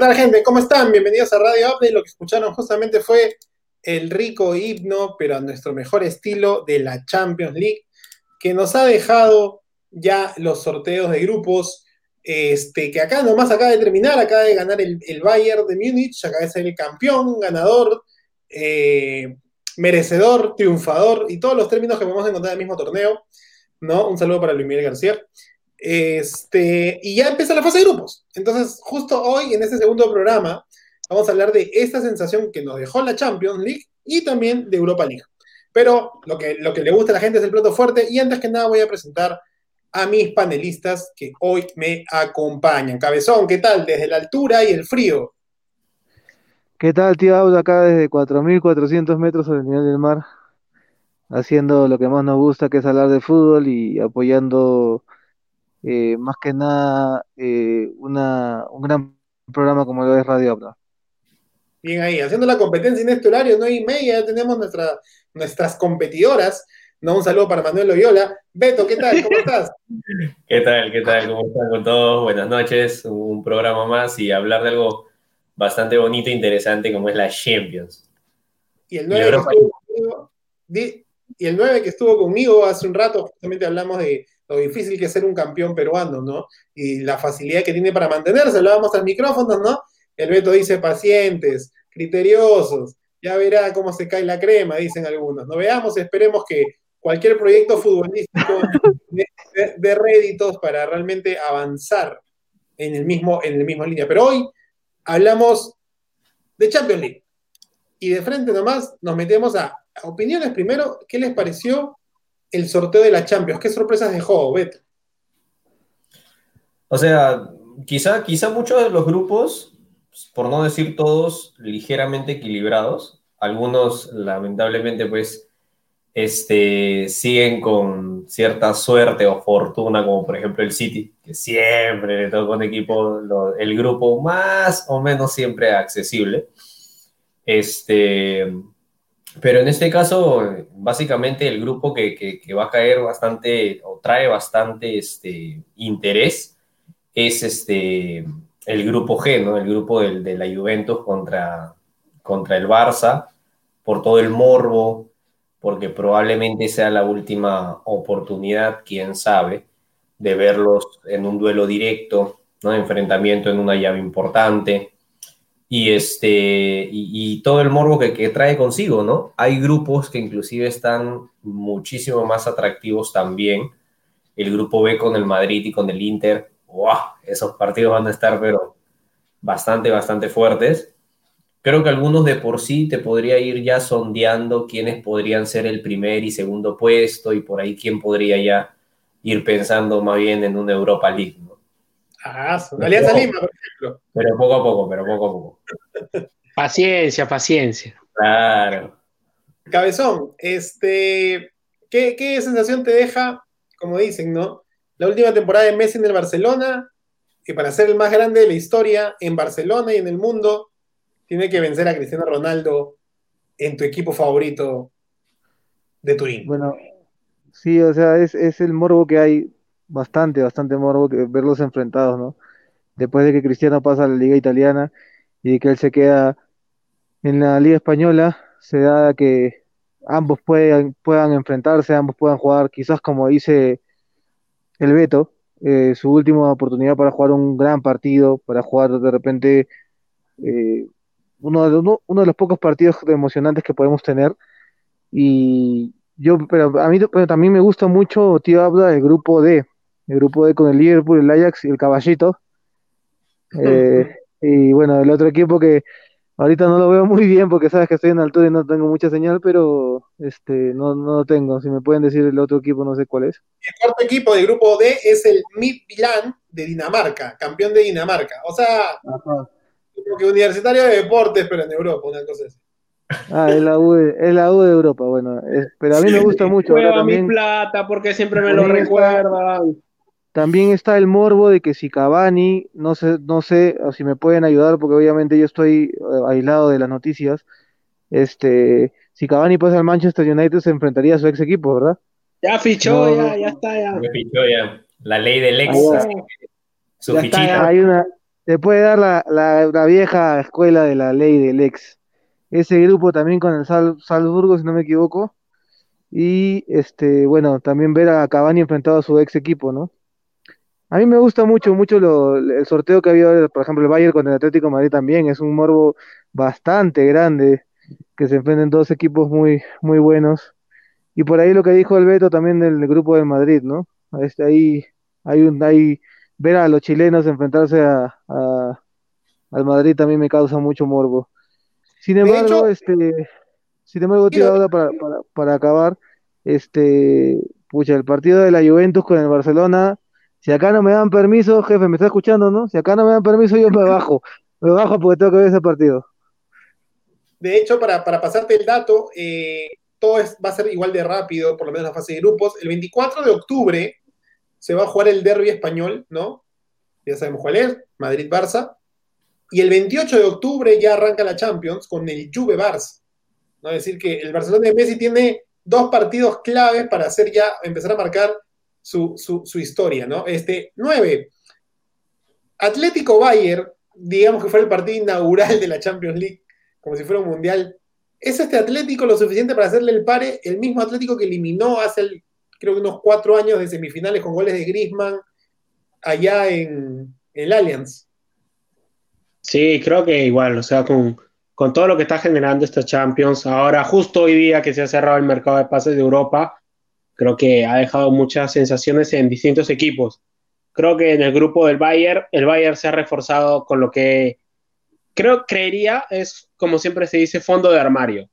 tal, gente? ¿Cómo están? Bienvenidos a Radio Update. Lo que escucharon justamente fue el rico himno, pero a nuestro mejor estilo de la Champions League, que nos ha dejado ya los sorteos de grupos. Este, que acá nomás acaba de terminar, acaba de ganar el, Bayern de Múnich, acaba de ser el campeón, ganador, eh, merecedor, triunfador y todos los términos que podemos encontrar en el mismo torneo. ¿no? Un saludo para Luis Miguel García. Este, y ya empieza la fase de grupos. Entonces, justo hoy, en este segundo programa, vamos a hablar de esta sensación que nos dejó la Champions League y también de Europa League. Pero lo que, lo que le gusta a la gente es el plato fuerte y antes que nada voy a presentar a mis panelistas que hoy me acompañan. Cabezón, ¿qué tal? Desde la altura y el frío. ¿Qué tal, tío Auda? Acá desde 4.400 metros sobre el nivel del mar, haciendo lo que más nos gusta, que es hablar de fútbol y apoyando eh, más que nada eh, una, un gran programa como lo es Radio Abra. Bien ahí, haciendo la competencia en este horario, no hay media, ya tenemos nuestra, nuestras competidoras. No, un saludo para Manuel Loyola. Beto, ¿qué tal? ¿Cómo estás? ¿Qué tal? ¿Qué tal? ¿Cómo están con todos? Buenas noches. Un programa más y hablar de algo bastante bonito e interesante como es la Champions. Y el 9, que estuvo conmigo, y el 9 que estuvo conmigo hace un rato, justamente hablamos de lo difícil que es ser un campeón peruano, ¿no? Y la facilidad que tiene para mantenerse, hablábamos al micrófono, ¿no? El Beto dice pacientes, criteriosos, ya verá cómo se cae la crema, dicen algunos. No veamos, esperemos que cualquier proyecto futbolístico de, réditos para realmente avanzar en el mismo, en el mismo línea. Pero hoy hablamos de Champions League. Y de frente nomás nos metemos a opiniones primero. ¿Qué les pareció el sorteo de la Champions? ¿Qué sorpresas dejó, Beto? O sea, quizá, quizá muchos de los grupos, por no decir todos, ligeramente equilibrados. Algunos, lamentablemente, pues, este, siguen con cierta suerte o fortuna, como por ejemplo el City, que siempre le toca un equipo, el grupo más o menos siempre accesible. Este, pero en este caso, básicamente el grupo que, va a caer bastante o trae bastante este, interés es este, el grupo G, ¿no? El grupo de la Juventus contra, contra el Barça, por todo el morbo, porque probablemente sea la última oportunidad, quién sabe, de verlos en un duelo directo, ¿no? Enfrentamiento en una llave importante y, este, y, todo el morbo que, trae consigo, ¿no? Hay grupos que inclusive están muchísimo más atractivos también. El grupo B con el Madrid y con el Inter, ¡wow! Esos partidos van a estar, pero bastante, bastante fuertes. Creo que algunos de por sí te podría ir ya sondeando quiénes podrían ser el primer y segundo puesto y por ahí quién podría ya ir pensando más bien en una Europa League, Ah, Alianza Lima, por ejemplo. Pero poco a poco, pero poco a poco. Paciencia, paciencia. Claro. Cabezón, este, ¿qué, ¿qué, sensación te deja, como dicen, ¿no? La última temporada de Messi en el Barcelona, que para ser el más grande de la historia en Barcelona y en el mundo, tiene que vencer a Cristiano Ronaldo en tu equipo favorito de Turín. Bueno, sí, o sea, es, es el morbo que hay bastante, bastante morbo que verlos enfrentados, ¿no? Después de que Cristiano pasa a la Liga Italiana y que él se queda en la Liga Española, se da que ambos puedan, puedan enfrentarse, ambos puedan jugar, quizás como dice el Beto, eh, su última oportunidad para jugar un gran partido, para jugar de repente eh, uno, de, uno, de los pocos partidos emocionantes que podemos tener. Y yo, pero a mí pero también me gusta mucho, tío, habla del grupo D, el grupo D con el Liverpool, el Ajax y el Caballito. Eh, y bueno, el otro equipo que ahorita no lo veo muy bien porque sabes que estoy en altura y no tengo mucha señal, pero este no, no lo tengo. Si me pueden decir el otro equipo, no sé cuál es. El cuarto equipo del grupo D es el Midtjylland de Dinamarca, campeón de Dinamarca. O sea, como que universitario de deportes, pero en Europa, una cosa así. Ah, es la U de, es la U de Europa, bueno, pero a mí me gusta mucho. Ahora también, mi plata porque siempre me lo recuerdan. También está el morbo de que si Cavani, no sé, no sé si me pueden ayudar, porque obviamente yo estoy eh, aislado de las noticias. Este, si Cavani pasa al Manchester United, se enfrentaría a su ex equipo, ¿verdad? Ya fichó, ya, ya está, ya. Me fichó ya. La ley del ex. Ah, su Ya está, fichita. ya. Hay una, te puede dar la, la, la vieja escuela de la ley del ex. Ese grupo también con el Sal- Salzburgo, si no me equivoco. Y este, bueno, también ver a Cavani enfrentado a su ex equipo, ¿no? A mí me gusta mucho, mucho lo- el sorteo que ha habido, por ejemplo, el Bayern contra el Atlético de Madrid también. Es un morbo bastante grande que se enfrenten dos equipos muy, muy buenos. Y por ahí lo que dijo el Beto también del grupo de Madrid, ¿no? Este, ahí hay un, hay, ver a los chilenos enfrentarse a, a- al Madrid también me causa mucho morbo. Sin embargo, hecho- este, sin embargo, tío, ahora para, para, para acabar, este, pucha, el partido de la Juventus con el Barcelona, si acá no me dan permiso, jefe, me está escuchando, ¿no? Si acá no me dan permiso, yo me bajo, me bajo porque tengo que ver ese partido. De hecho, para, para pasarte el dato, eh, todo es- va a ser igual de rápido, por lo menos la fase de grupos. El 24 de octubre se va a jugar el derby español, ¿no? Ya sabemos cuál es, Madrid-Barça. Y el 28 de octubre ya arranca la Champions con el Juve-Barça. ¿no? Es decir, que el Barcelona de Messi tiene dos partidos claves para hacer ya, empezar a marcar su, su- su historia, ¿no? Este, 9. Atlético Bayern, digamos que fue el partido inaugural de la Champions League, como si fuera un mundial. ¿Es este Atlético lo suficiente para hacerle el pare? El mismo Atlético que eliminó hace, creo que unos cuatro años de semifinales con goles de Griezmann allá en el Allianz. Sí, creo que igual, o sea, con, con todo lo que está generando esta Champions, ahora justo hoy día que se ha cerrado el mercado de pases de Europa, creo que ha dejado muchas sensaciones en distintos equipos. Creo que en el grupo del Bayern, el Bayern se ha reforzado con lo que creo, creería, es como siempre se dice, fondo de armario.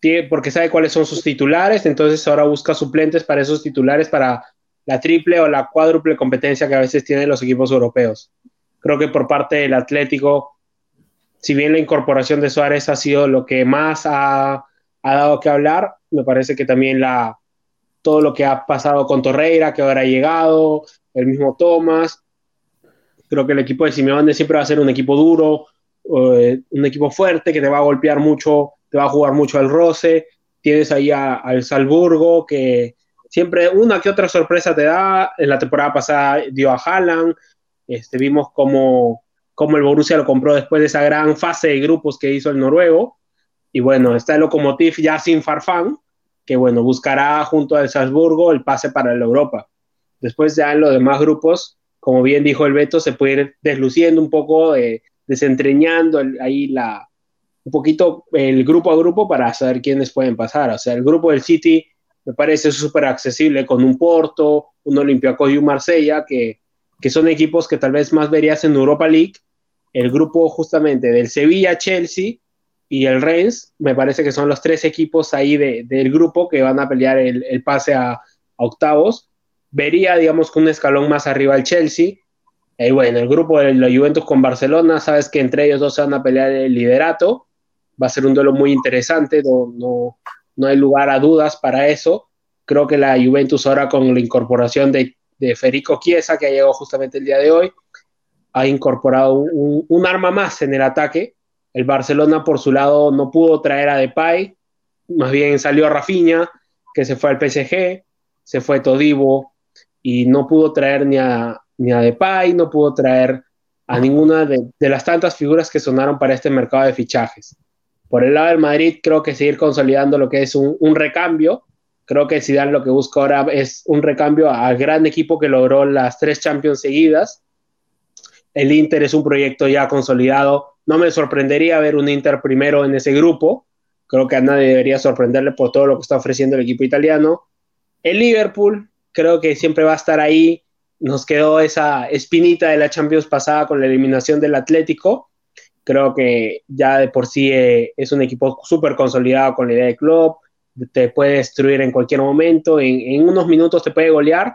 Tiene- porque sabe cuáles son sus titulares, entonces ahora busca suplentes para esos titulares para la triple o la cuádruple competencia que a veces tienen los equipos europeos. Creo que por parte del Atlético, si bien la incorporación de Suárez ha sido lo que más ha, ha dado que hablar, me parece que también la, todo lo que ha pasado con Torreira, que ahora ha llegado, el mismo Thomas, creo que el equipo de Simeone siempre va a ser un equipo duro, eh, un equipo fuerte que te va a golpear mucho, te va a jugar mucho al roce. Tienes ahí al Salzburgo que siempre una que otra sorpresa te da. En la temporada pasada dio a Haaland. Este, vimos cómo, cómo el Borussia lo compró después de esa gran fase de grupos que hizo el noruego. Y bueno, está el Lokomotiv ya sin Farfán, que bueno, buscará junto al Salzburgo el pase para la Europa. Después ya en los demás grupos, como bien dijo el Beto, se puede ir desluciendo un poco, eh, desentreñando ahí la, un poquito el grupo a grupo para saber quiénes pueden pasar. O sea, el grupo del City me parece súper accesible con un Porto, un Olympiacos y un Marsella, que, que son equipos que tal vez más verías en Europa League. El grupo justamente del Sevilla, Chelsea y el Rennes, me parece que son los tres equipos ahí de- del grupo que van a pelear el, el pase a, octavos. Vería, digamos, con un escalón más arriba el Chelsea. Y bueno, el grupo de la Juventus con Barcelona, sabes que entre ellos dos se van a pelear el liderato. Va a ser un duelo muy interesante, no, no, no hay lugar a dudas para eso. Creo que la Juventus ahora con la incorporación de, de Federico Chiesa, que ha llegado justamente el día de hoy, ha incorporado un arma más en el ataque. El Barcelona, por su lado, no pudo traer a Depay, más bien salió a Rafinha, que se fue al PSG, se fue Todibo y no pudo traer ni a, ni a Depay, no pudo traer a ninguna de, de las tantas figuras que sonaron para este mercado de fichajes. Por el lado del Madrid, creo que seguir consolidando lo que es un, un recambio. Creo que Zidane lo que busca ahora es un recambio al gran equipo que logró las tres Champions seguidas. El Inter es un proyecto ya consolidado. No me sorprendería ver un Inter primero en ese grupo. Creo que a nadie debería sorprenderle por todo lo que está ofreciendo el equipo italiano. El Liverpool, creo que siempre va a estar ahí. Nos quedó esa espinita de la Champions pasada con la eliminación del Atlético. Creo que ya de por sí eh, es un equipo súper consolidado con la idea de club. Te puede destruir en cualquier momento. En, en unos minutos te puede golear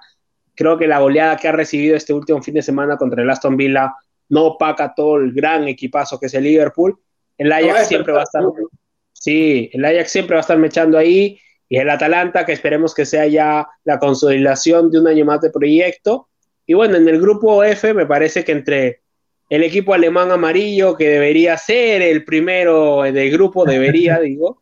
creo que la goleada que ha recibido este último fin de semana contra el Aston Villa no opaca todo el gran equipazo que es el Liverpool. El Ajax va siempre va a estar, sí, el Ajax siempre va a estar mechando ahí y el Atalanta que esperemos que sea ya la consolidación de un año más de proyecto. Y bueno, en el grupo F me parece que entre el equipo alemán amarillo que debería ser el primero del grupo, debería, digo,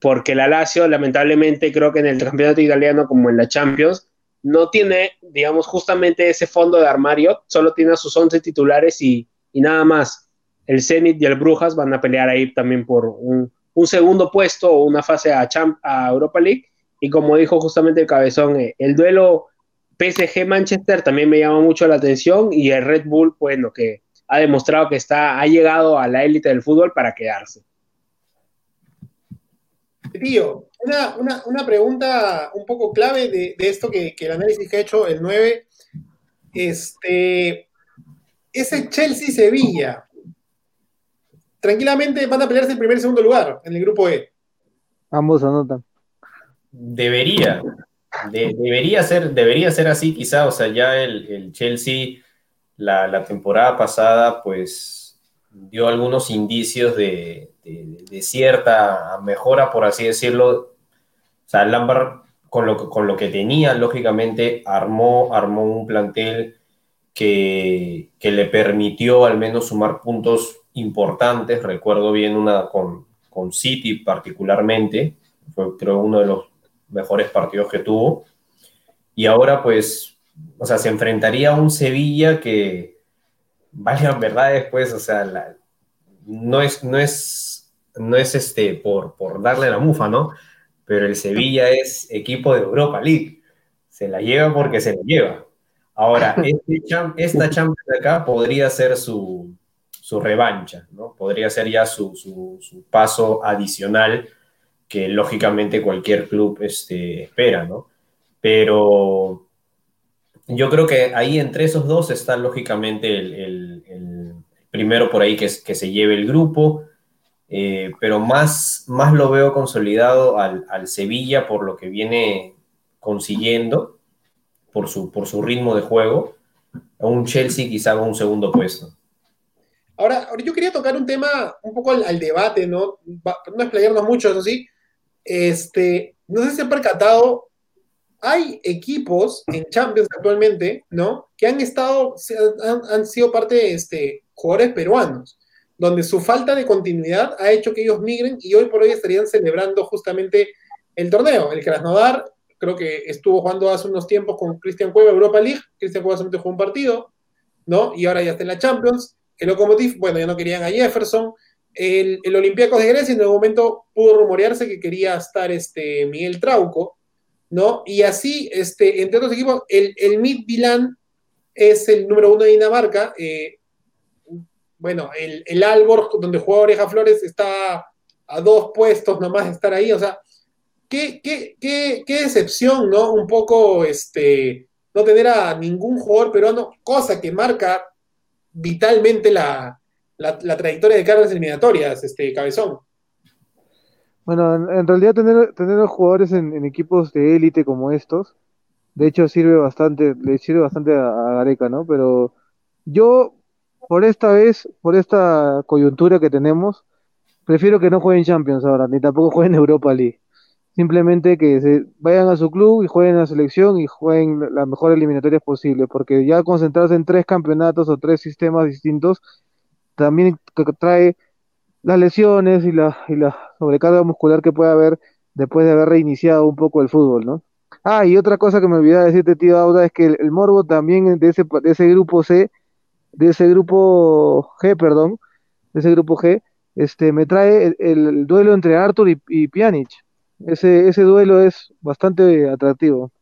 porque la Lazio, lamentablemente, creo que en el campeonato italiano como en la Champions, no tiene, digamos, justamente ese fondo de armario, solo tiene a sus 11 titulares y, nada más. El Zenit y el Brujas van a pelear ahí también por un, segundo puesto o una fase a, Champ, a Europa League. Y como dijo justamente el cabezón, eh, el duelo PSG-Manchester también me llama mucho la atención y el Red Bull, bueno, que ha demostrado que está, ha llegado a la élite del fútbol para quedarse. Tío, una, pregunta un poco clave de, esto que, el análisis que ha hecho el 9. Este, ese Chelsea-Sevilla, tranquilamente van a pelearse el primer y segundo lugar en el grupo E. Ambos anotan. Debería, debería, ser, debería ser así quizá, o sea, ya el, Chelsea la, temporada pasada pues dio algunos indicios de, cierta mejora, por así decirlo. O sea, Lampard con lo, que tenía, lógicamente, armó, armó un plantel que, que le permitió al menos sumar puntos importantes. Recuerdo bien una con, con City particularmente, fue creo uno de los mejores partidos que tuvo. Y ahora, pues, o sea, se enfrentaría a un Sevilla que, valgan verdad después, o sea, no es, no es, no es este, por, por darle la mufa, ¿no? Pero el Sevilla es equipo de Europa League. Se la lleva porque se la lleva. Ahora, este esta Champions de acá podría ser su, su revancha, ¿no? Podría ser ya su, su, su paso adicional que lógicamente cualquier club este, espera, ¿no? Pero yo creo que ahí entre esos dos está lógicamente el, primero por ahí que, se lleve el grupo, eh, pero más, más lo veo consolidado al, Sevilla por lo que viene consiguiendo, por su, por su ritmo de juego, a un Chelsea quizá un segundo puesto. Ahora, yo quería tocar un tema un poco al, debate, ¿no? No explayarnos mucho, eso sí, este, no sé si han percatado, hay equipos en Champions actualmente, ¿no? Que han estado, han, sido parte de este, jugadores peruanos, donde su falta de continuidad ha hecho que ellos migren y hoy por hoy estarían celebrando justamente el torneo. El Krasnodar, creo que estuvo jugando hace unos tiempos con Cristian Cueva Europa League, Cristian Cueva solamente jugó un partido, ¿no? Y ahora ya está en la Champions. El Lokomotiv, bueno, ya no querían a Jefferson. El, el Olympiacos de Grecia en algún momento pudo rumorearse que quería estar este, Miguel Trauco, ¿no? Y así, este, entre otros equipos, el, el Mid es el número uno de Dinamarca. Eh, bueno, el, el donde juega Oreja Flores, está a dos puestos nomás de estar ahí. O sea, qué, qué, qué, qué decepción, ¿no? Un poco este, no tener a ningún jugador peruano, cosa que marca vitalmente la, la, trayectoria de cargas eliminatorias, este Cabezón. Bueno, en, realidad tener, tener jugadores en, equipos de élite como estos, de hecho sirve bastante, le sirve bastante a, Gareca, ¿no? Pero yo, por esta vez, por esta coyuntura que tenemos, prefiero que no jueguen Champions ahora, ni tampoco jueguen Europa League. Simplemente que se vayan a su club y jueguen a la selección y jueguen las mejores eliminatorias posibles, porque ya concentrarse en tres campeonatos o tres sistemas distintos también trae las lesiones y la, y la sobrecarga muscular que puede haber después de haber reiniciado un poco el fútbol, ¿no? Ah, y otra cosa que me olvidaba decirte, tío Auda, es que el, morbo también de ese, de ese grupo C, de ese grupo G, perdón, de ese grupo G, este, me trae el, duelo entre Arthur y, y Pjanic. Ese, ese duelo es bastante atractivo.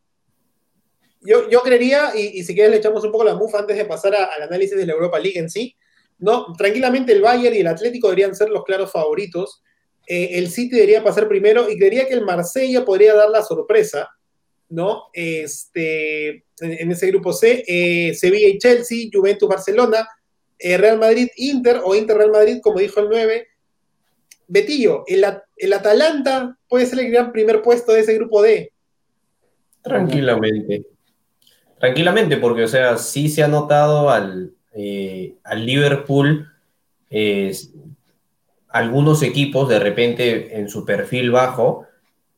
Yo, yo creería, y, si quieres le echamos un poco la mufa antes de pasar al análisis de la Europa League en sí, no, tranquilamente el Bayern y el Atlético deberían ser los claros favoritos. Eh, el City debería pasar primero y creería que el Marsella podría dar la sorpresa, ¿no? Este, en, ese grupo C, eh, Sevilla y Chelsea, Juventus, Barcelona, eh, Real Madrid, Inter o Inter Real Madrid, como dijo el 9. Betillo, el, el Atalanta puede ser el gran primer puesto de ese grupo D. Tranquilamente. Tranquilamente, porque, o sea, sí se ha notado al, eh, al Liverpool, algunos equipos de repente en su perfil bajo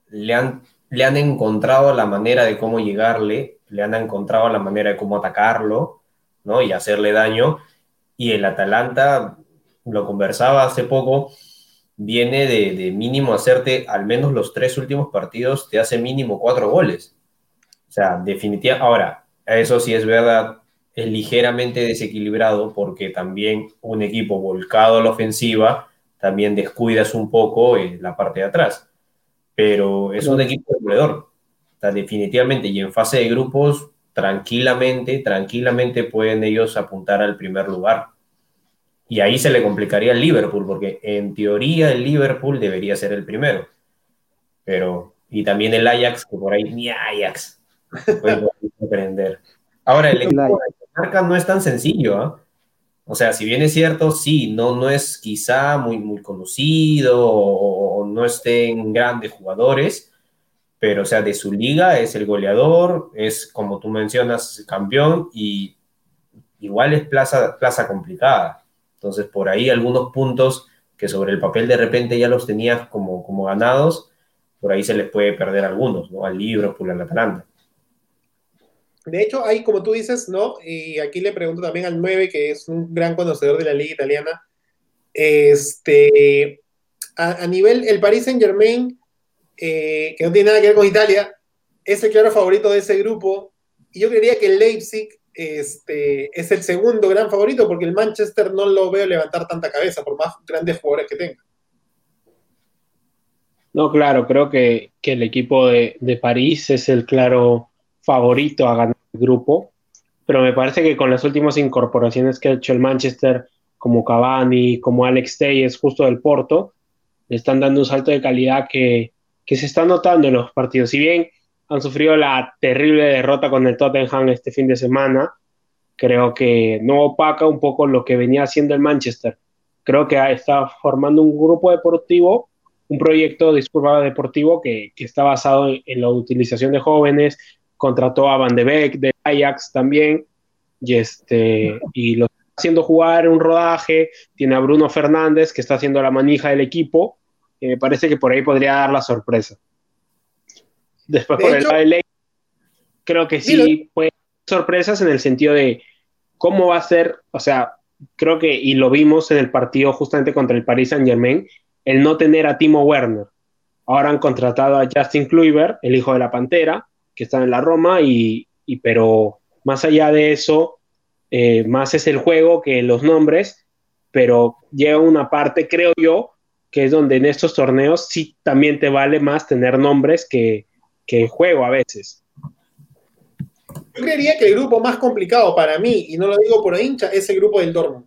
le han, le han encontrado la manera de cómo llegarle, le han encontrado la manera de cómo atacarlo, ¿no? Y hacerle daño. Y el Atalanta, lo conversaba hace poco, viene de, mínimo hacerte al menos los tres últimos partidos, te hace mínimo cuatro goles. O sea, definitivamente. Ahora, eso sí es verdad, es ligeramente desequilibrado porque también un equipo volcado a la ofensiva también descuidas un poco en la parte de atrás. Pero es un equipo goleador. O definitivamente, y en fase de grupos, tranquilamente, tranquilamente pueden ellos apuntar al primer lugar. Y ahí se le complicaría al Liverpool, porque en teoría el Liverpool debería ser el primero. Pero, y también el Ajax, que por ahí ni Ajax puede aprender. Ahora, el equipo marca no es tan sencillo, ¿ah? O sea, si bien es cierto, sí, no, no es quizá muy, muy conocido o, no estén grandes jugadores, pero o sea, de su liga es el goleador, es como tú mencionas, campeón y igual es plaza, plaza complicada. Entonces, por ahí algunos puntos que sobre el papel de repente ya los tenías como, como ganados, por ahí se les puede perder algunos, ¿no? Al Liverpool, al Atalanta. De hecho, hay, como tú dices, ¿no? Y aquí le pregunto también al 9, que es un gran conocedor de la liga italiana. Este, a, nivel, el Paris Saint Germain, eh, que no tiene nada que ver con Italia, es el claro favorito de ese grupo. Y yo creería que el Leipzig este, es el segundo gran favorito porque el Manchester no lo veo levantar tanta cabeza, por más grandes jugadores que tenga. No, claro, creo que, el equipo de, de, París es el claro favorito a ganar grupo, pero me parece que con las últimas incorporaciones que ha hecho el Manchester, como Cavani, como Alex Telles, justo del Porto, le están dando un salto de calidad que, que se está notando en los partidos. Si bien han sufrido la terrible derrota con el Tottenham este fin de semana. Creo que no opaca un poco lo que venía haciendo el Manchester. Creo que está formando un grupo deportivo, un proyecto, disculpa, deportivo que, está basado en, la utilización de jóvenes. Contrató a Van de Beek de Ajax también y, este, y lo está haciendo jugar un rodaje. Tiene a Bruno Fernández que está haciendo la manija del equipo. Y me parece que por ahí podría dar la sorpresa. Después por el LA, creo que sí fue sorpresas en el sentido de cómo va a ser, o sea, creo que, y lo vimos en el partido justamente contra el Paris Saint Germain, el no tener a Timo Werner. Ahora han contratado a Justin Kluivert, el hijo de la Pantera, que está en la Roma, y, pero más allá de eso, eh, más es el juego que los nombres, pero llega una parte, creo yo, que es donde en estos torneos sí también te vale más tener nombres que, que juego a veces. Yo creería que el grupo más complicado para mí, y no lo digo por hincha, es el grupo del Dortmund.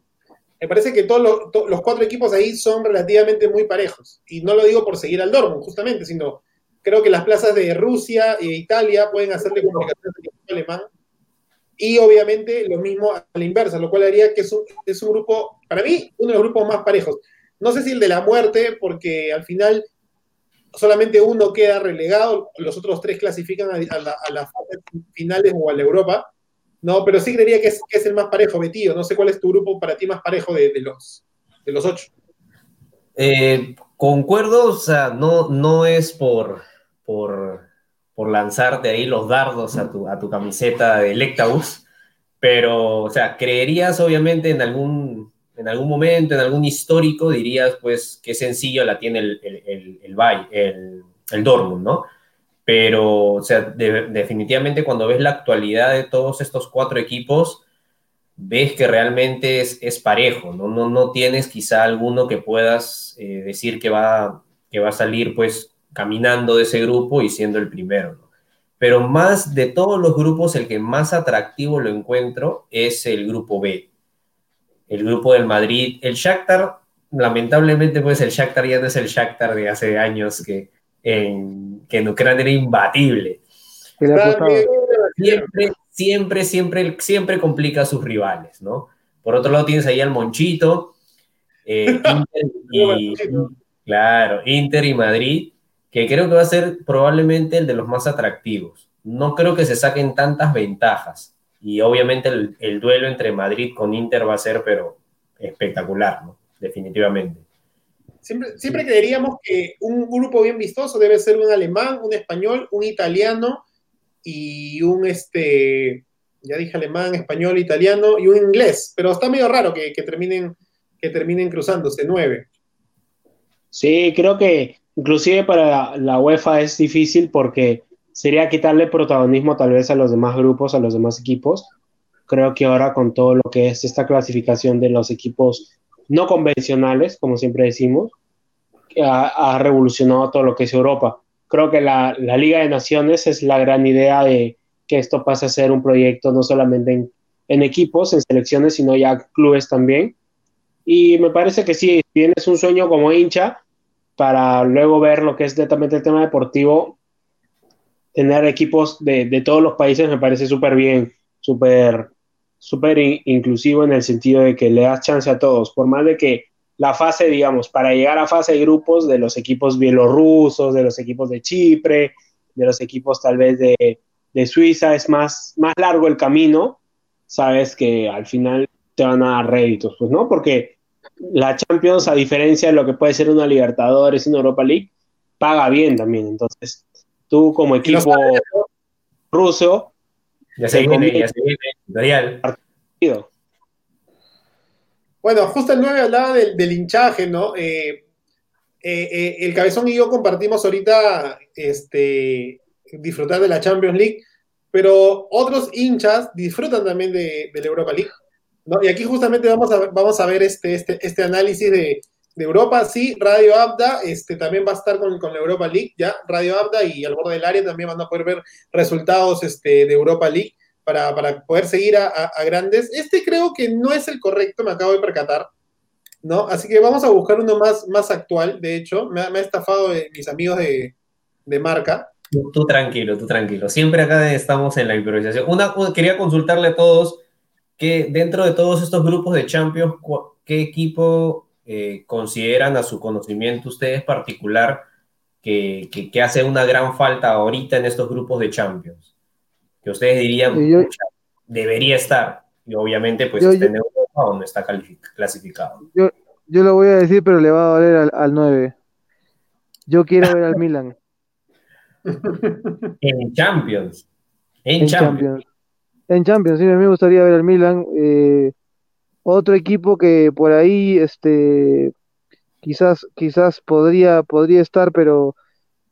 Me parece que todos los, cuatro equipos ahí son relativamente muy parejos. Y no lo digo por seguir al Dortmund, justamente, sino creo que las plazas de Rusia e Italia pueden hacerle complicaciones al alemán. Y obviamente lo mismo a la inversa, lo cual haría que es un, es un grupo, para mí, uno de los grupos más parejos. No sé si el de la muerte, porque al final solamente uno queda relegado, los otros tres clasifican a, las finales o a la Europa. No, pero sí creería que es, es, el más parejo, Betío. No sé cuál es tu grupo para ti más parejo de, los, de los ocho. Eh, concuerdo, o sea, no, no es por, por, por, lanzarte ahí los dardos a tu, a tu camiseta de Lectabus, pero, o sea, creerías obviamente en algún en algún momento, en algún histórico, dirías, pues, qué sencillo la tiene el, el, el, el, Dortmund, ¿no? Pero, o sea, definitivamente cuando ves la actualidad de todos estos cuatro equipos, ves que realmente es, es parejo, ¿no? ¿no? No tienes quizá alguno que puedas eh, decir que va, que va a salir, pues, caminando de ese grupo y siendo el primero, ¿no? Pero más de todos los grupos, el que más atractivo lo encuentro es el grupo B el grupo del Madrid, el Shakhtar, lamentablemente pues el Shakhtar ya no es el Shakhtar de hace años que en, que en Ucrania era imbatible. Siempre, siempre, siempre, siempre complica a sus rivales, ¿no? Por otro lado tienes ahí al Monchito, eh, Inter y, claro, Inter y Madrid, que creo que va a ser probablemente el de los más atractivos. No creo que se saquen tantas ventajas y obviamente el, duelo entre Madrid con Inter va a ser, pero espectacular, ¿no? Definitivamente. Siempre, siempre creeríamos que un grupo bien vistoso debe ser un alemán, un español, un italiano y un, este, ya dije alemán, español, italiano y un inglés, pero está medio raro que, terminen, que terminen cruzándose, nueve. Sí, creo que inclusive para la UEFA es difícil porque sería quitarle protagonismo tal vez a los demás grupos, a los demás equipos. Creo que ahora con todo lo que es esta clasificación de los equipos no convencionales, como siempre decimos, ha, ha revolucionado todo lo que es Europa. Creo que la, Liga de Naciones es la gran idea de que esto pase a ser un proyecto no solamente en, equipos, en selecciones, sino ya clubes también. Y me parece que sí, tienes un sueño como hincha para luego ver lo que es netamente el tema deportivo, tener equipos de, de todos los países me parece súper bien, súper súper inclusivo en el sentido de que le das chance a todos, por más de que la fase, digamos, para llegar a fase de grupos de los equipos bielorrusos, de los equipos de Chipre, de los equipos tal vez de, de Suiza, es más, más largo el camino, sabes que al final te van a dar réditos, pues, ¿no? Porque la Champions, a diferencia de lo que puede ser una Libertadores, una Europa League, paga bien también. Entonces, tú como equipo ruso... Ya se viene, ya se viene, partido. Bueno, justo el 9 hablaba del, del hinchaje, ¿no? Eh, eh, eh, el Cabezón y yo compartimos ahorita este, disfrutar de la Champions League, pero otros hinchas disfrutan también de, de la Europa League. Y aquí justamente vamos a, vamos a ver este, este, este análisis de, de, Europa. Sí, Radio Abda este, también va a estar con, con, la Europa League, ya, Radio Abda y al borde del área también van a poder ver resultados este, de Europa League para, para poder seguir a, a, grandes. Este creo que no es el correcto, me acabo de percatar, ¿no? Así que vamos a buscar uno más, más actual, de hecho, me, ha estafado mis amigos de, de marca. Tú, tú, tranquilo, tú tranquilo. Siempre acá estamos en la improvisación. Una, quería consultarle a todos que dentro de todos estos grupos de Champions, ¿qué equipo eh, consideran a su conocimiento ustedes particular que, que, que hace una gran falta ahorita en estos grupos de Champions? que ustedes dirían yo, debería estar. Y obviamente, pues yo, está en Europa no está clasificado. Yo, yo lo voy a decir, pero le va a valer al, al 9. Yo quiero ver al Milan. en Champions. En, en Champions. Champions. En Champions, sí, a mí me gustaría ver al Milan. Eh, otro equipo que por ahí, este, quizás, quizás podría, podría estar, pero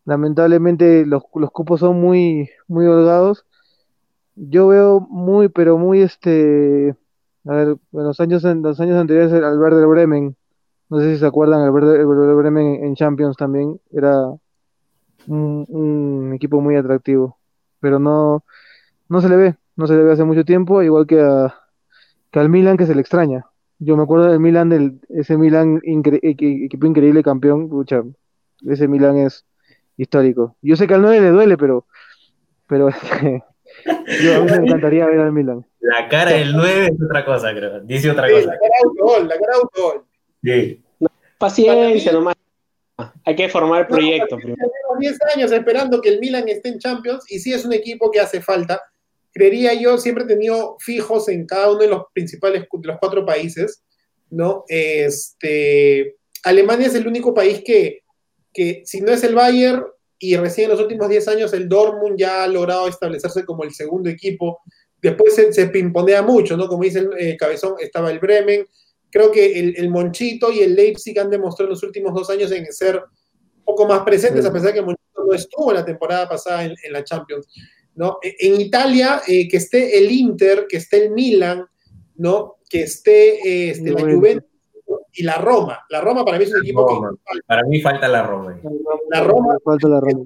lamentablemente los, los cupos son muy, muy holgados yo veo muy, pero muy este, a ver, los años, en los años anteriores al Werder Bremen, no sé si se acuerdan, el Werder Bremen en Champions también era un, un, equipo muy atractivo, pero no, no se le ve, no se le ve hace mucho tiempo, igual que, a, que al Milan que se le extraña. Yo me acuerdo del Milan, del, ese Milan, incre equipo increíble campeón, pucha, ese Milan es histórico. Yo sé que al 9 le duele, pero, pero Yo a mí me encantaría ver al Milan. La cara del 9 es otra cosa, creo. Dice otra sí, cosa. La cara autogol, la cara autogol. Sí. No, paciencia nomás. Hay que formar el proyecto. No, primero. 10 años esperando que el Milan esté en Champions y sí es un equipo que hace falta. Creería yo, siempre he tenido fijos en cada uno de los principales, de los cuatro países, ¿no? Este, Alemania es el único país que, que si no es el Bayern, y recién en los últimos 10 años el Dortmund ya ha logrado establecerse como el segundo equipo. Después se, se pimponea mucho, ¿no? Como dice el eh, Cabezón, estaba el Bremen. Creo que el, el, Monchito y el Leipzig han demostrado en los últimos dos años en ser un poco más presentes, sí. a pesar de que el Monchito no estuvo la temporada pasada en, en la Champions. ¿No? E, En Italia, eh, que esté el Inter, que esté el Milan, ¿no? que esté eh, este, la Juventus y la Roma. La Roma para mí es un equipo Roma. que. Para mí falta la Roma. La Roma. Falta la Roma.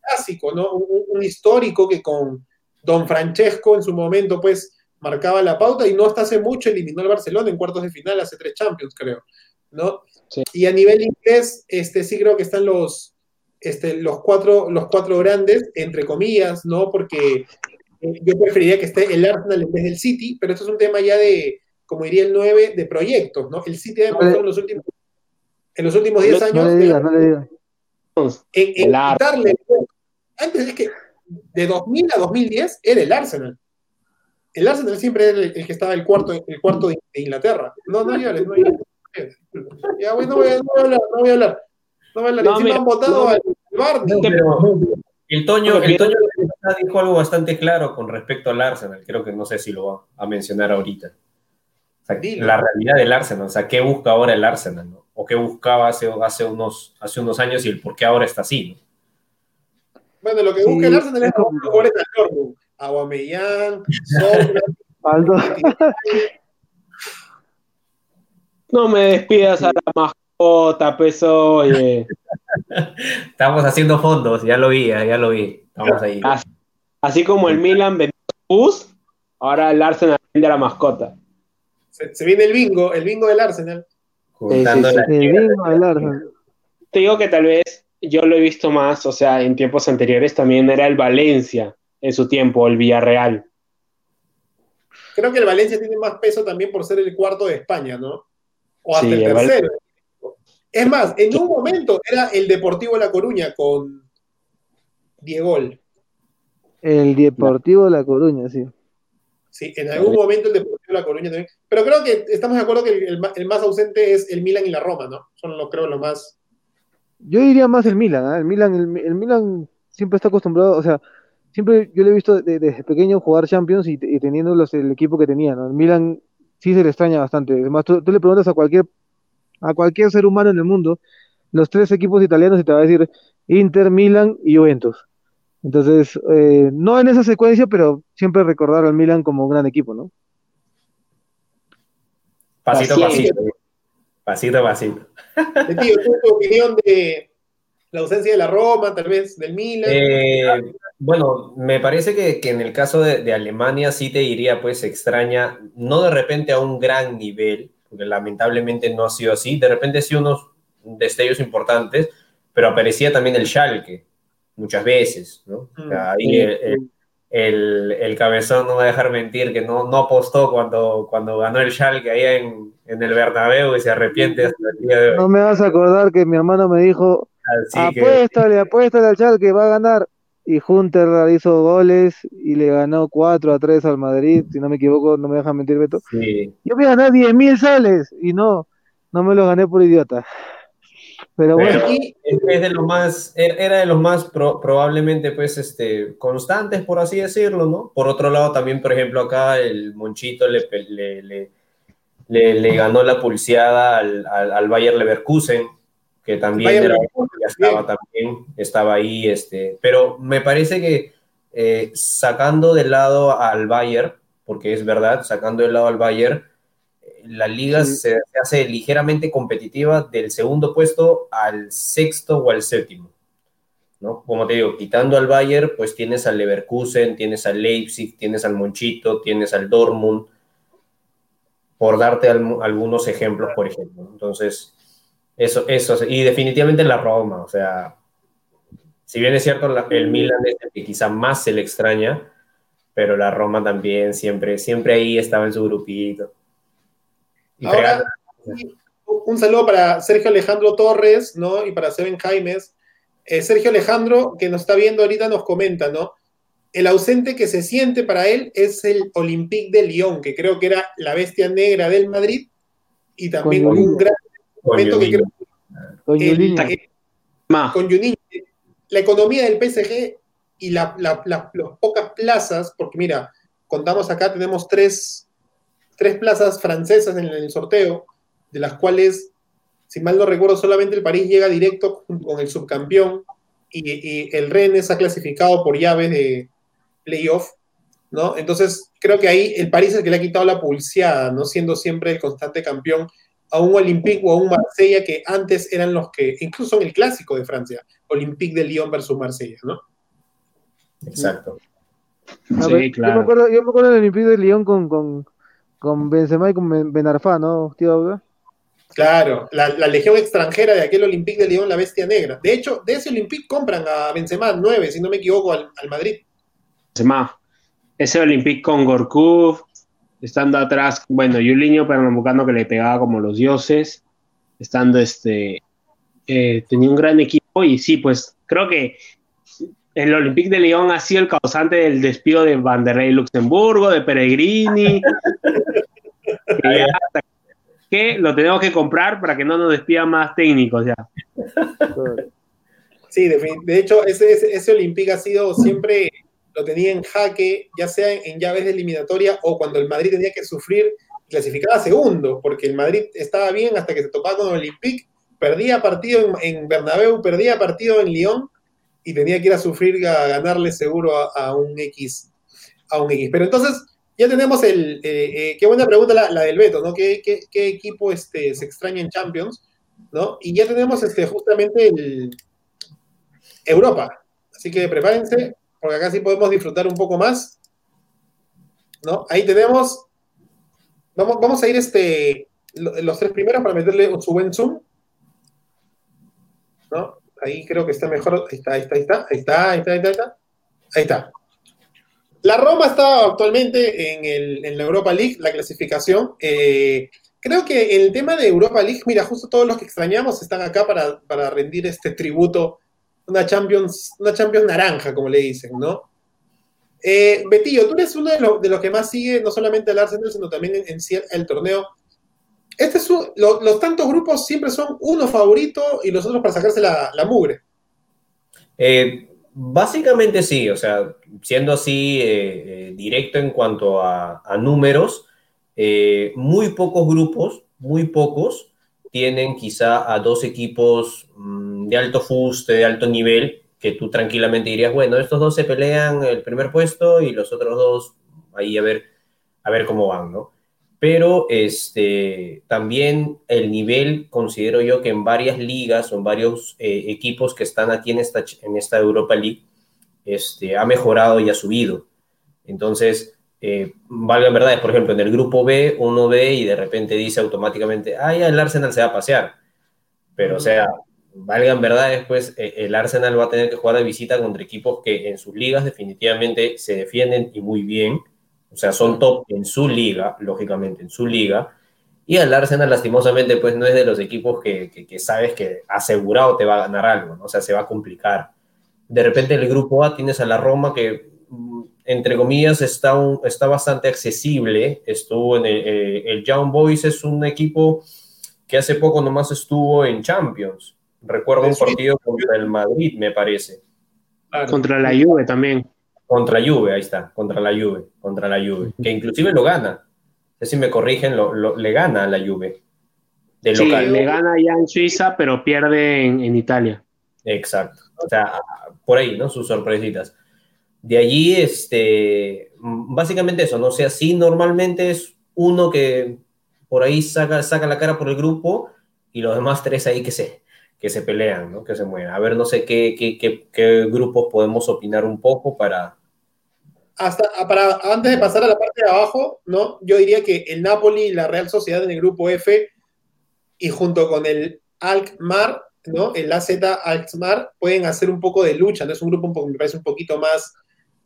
Clásico, ¿no? Un, un, histórico que con Don Francesco en su momento, pues, marcaba la pauta y no hasta hace mucho eliminó al Barcelona en cuartos de final, hace tres Champions, creo. ¿no? Sí. Y a nivel inglés, este, sí creo que están los, este, los, cuatro, los cuatro grandes, entre comillas, ¿no? Porque eh, yo preferiría que esté el Arsenal en vez del City, pero esto es un tema ya de, como diría el 9, de proyectos, ¿no? El City ha demostrado en los últimos, en los últimos 10 años. No le diga, no le diga. En, en darle, antes es que de 2000 a 2010 era el Arsenal. El Arsenal siempre era el, el que estaba el cuarto, el cuarto de, de Inglaterra. No, no llores, no llores. Ya, güey, no, voy a, no, voy a, hablar, no voy a hablar. No. No, mira, han votado no, al Barney. Pero, el Toño, el Toño dijo algo bastante claro con respecto al Arsenal. Creo que no sé si lo va a mencionar ahorita. O sea, la realidad del Arsenal, o sea, ¿qué busca ahora el Arsenal? ¿no? o qué buscaba hace, hace, unos, hace unos años y el por qué ahora está así. Bueno, lo que busca el Arsenal es como jugadores al Dortmund. Aguamellán, Aldo. No me despidas a la peso, oye. Estamos haciendo fondos, ya lo vi, ya lo vi. Estamos ahí. Así, como el Milan vendió bus, ahora el Arsenal vende a la mascota. Se, viene el bingo, el bingo del Arsenal. el bingo del Arsenal. Te digo que tal vez yo lo he visto más, o sea, en tiempos anteriores también era el Valencia en su tiempo, el Villarreal. Creo que el Valencia tiene más peso también por ser el cuarto de España, ¿no? O hasta el tercero. Es más, en un momento era el Deportivo La Coruña con Diego. El Deportivo La Coruña, sí. Sí, en algún momento el Deportivo La Coruña también. Pero creo que estamos de acuerdo que el, más ausente es el Milan y la Roma, ¿no? Son, lo, creo, lo más. Yo diría más el Milan, ¿eh? El Milan, el, Milan siempre está acostumbrado, o sea, siempre yo le he visto desde, pequeño jugar Champions y, teniendo los, el equipo que tenía, ¿no? El Milan sí se le extraña bastante. Además, tú, le preguntas a cualquier, a cualquier ser humano en el mundo, los tres equipos italianos y te va a decir Inter, Milan y Juventus. Entonces, eh, no en esa secuencia, pero siempre recordar al Milan como un gran equipo, ¿no? Pasito, pasito. Pasito, pasito. Tío, tu opinión de la ausencia de la Roma, tal vez, del Milan? Eh, bueno, me parece que, en el caso de, Alemania sí te diría, pues extraña, no de repente a un gran nivel, porque lamentablemente no ha sido así, de repente sí unos destellos importantes, pero aparecía también el Schalke, muchas veces, ¿no? Mm, ahí el, cabezón no va a dejar mentir que no, no apostó cuando, cuando ganó el Schalke ahí en, en el Bernabéu y se arrepiente hasta el día de hoy. No me vas a acordar que mi hermano me dijo, apuéstale, apuéstale al Schalke, va a ganar. Y Hunter hizo goles y le ganó 4 a 3 al Madrid, si no me equivoco, no me dejan mentir Beto. Yo voy a ganar 10 mil sales y no, no me lo gané por idiota. Pero bueno. es de los más, er, era de los más probablemente, pues, este, constantes, por así decirlo, ¿no? Por otro lado, también, por ejemplo, acá el Monchito le, le, le, ganó la pulseada al, al, Bayer Leverkusen, que también, estaba, también estaba ahí, este, pero me parece que eh, sacando de lado al Bayer, porque es verdad, sacando de lado al Bayer, la liga se, hace ligeramente competitiva del segundo puesto al sexto o al séptimo. ¿no? Como te digo, quitando al Bayern, pues tienes al Leverkusen, tienes al Leipzig, tienes al Monchito, tienes al Dortmund, por darte algunos ejemplos, por ejemplo. Entonces, eso, eso, y definitivamente la Roma, o sea, si bien es cierto, el Milan es el que quizá más se le extraña, pero la Roma también siempre, siempre ahí estaba en su grupito. Ahora, un saludo para Sergio Alejandro Torres, ¿no? Y para Seven Jaimes. Eh, Sergio Alejandro, que nos está viendo ahorita, nos comenta, ¿no? El ausente que se siente para él es el Olympique de Lyon, que creo que era la bestia negra del Madrid, y también un gran momento que creo con La economía del PSG y las pocas plazas, porque mira, contamos acá, tenemos tres tres plazas francesas en el sorteo, de las cuales, si mal no recuerdo, solamente el París llega directo con el subcampeón y, el Rennes ha clasificado por llaves de playoff, ¿no? Entonces, creo que ahí el París es el que le ha quitado la pulseada, ¿no? Siendo siempre el constante campeón a un Olympique o a un Marsella que antes eran los que, incluso en el clásico de Francia, Olympique de Lyon versus Marsella, ¿no? Exacto. sí, claro. Yo me acuerdo, yo me acuerdo del Olympique de Lyon con, con, con Benzema y con Benarfá, ¿no, tío Claro, la, legión extranjera de aquel Olympique de Lyon, la bestia negra. De hecho, de ese Olympique compran a Benzema 9, si no me equivoco, al, Madrid. Benzema. Ese Olympique con Gorkuf, estando atrás, bueno, Yuliño pernambucano que le pegaba como los dioses, estando este, eh, tenía un gran equipo y sí, pues creo que el Olympique de Lyon ha sido el causante del despido de Vanderlei Luxemburgo, de Peregrini, que, lo tenemos que comprar para que no nos despidan más técnicos ya. Sí, de, hecho, ese, ese, Olympique ha sido siempre, lo tenía en jaque, ya sea en, llaves de eliminatoria o cuando el Madrid tenía que sufrir clasificaba segundo, porque el Madrid estaba bien hasta que se topaba con el Olympique, perdía partido en, Bernabéu, perdía partido en Lyon y tenía que ir a sufrir a ganarle seguro a, un X, a un X. Pero entonces ya tenemos el, eh, eh, qué buena pregunta la, del Beto, ¿no? ¿Qué, equipo este, se extraña en Champions? ¿no? Y ya tenemos este, justamente el Europa. Así que prepárense, porque acá sí podemos disfrutar un poco más. ¿no? Ahí tenemos. Vamos, vamos a ir este, los tres primeros para meterle su buen zoom. ¿no? Ahí creo que está mejor. Ahí está, ahí está, ahí está, ahí está, ahí está, ahí está. Ahí está. La Roma está actualmente en, el, en la Europa League, la clasificación. Eh, creo que el tema de Europa League, mira, justo todos los que extrañamos están acá para, para rendir este tributo, una Champions, una Champions naranja, como le dicen, ¿no? Eh, Betillo, tú eres uno de, los que más sigue no solamente el Arsenal, sino también en, el torneo. Este es los tantos grupos siempre son uno favorito y los otros para sacarse la, mugre. Eh, básicamente sí, o sea, siendo así eh, directo en cuanto a, números, muy pocos grupos, muy pocos, tienen quizá a dos equipos mm, de alto fuste, de alto nivel, que tú tranquilamente dirías, bueno, estos dos se pelean el primer puesto y los otros dos ahí a ver, a ver cómo van, ¿no? Pero este, también el nivel, considero yo que en varias ligas o en varios eh, equipos que están aquí en esta, en esta Europa League, este, ha mejorado y ha subido. Entonces, eh, valgan verdades, por ejemplo, en el grupo B, uno ve y de repente dice automáticamente, ah, ya el Arsenal se va a pasear. Pero, o sea, valgan verdad, después eh, el Arsenal va a tener que jugar de visita contra equipos que en sus ligas definitivamente se defienden y muy bien. O sea, son top en su liga, lógicamente, en su liga. Y el Arsenal, lastimosamente, pues no es de los equipos que, que, sabes que asegurado te va a ganar algo, ¿no? O sea, se va a complicar. De repente, el grupo A tienes a la Roma que, mm, entre comillas, está, un, está bastante accesible. Estuvo en el, eh, el Young Boys, es un equipo que hace poco nomás estuvo en Champions Recuerdo un partido contra el Madrid, me parece. Contra la Juve también. Contra Juve, ahí está, contra la Juve, contra la Juve, que inclusive lo gana. No sé si me corrigen, lo, le gana a la Juve. De sí, le gana ya en Suiza, pero pierde en, Italia. Exacto. O sea, por ahí, ¿no? Sus sorpresitas. De allí, este, básicamente eso, ¿no? O sea, sí, normalmente es uno que por ahí saca, saca la cara por el grupo y los demás tres ahí que se, que se pelean, ¿no? que se mueven. A ver, no sé qué, qué, qué, grupos podemos opinar un poco para... Hasta, ah, para... Antes de pasar a la parte de abajo, ¿no? yo diría que el Napoli y la Real Sociedad en el grupo F y junto con el Alkmaar, ¿no? el AZ Alkmaar, pueden hacer un poco de lucha. ¿no? Es un grupo que me parece un poquito más,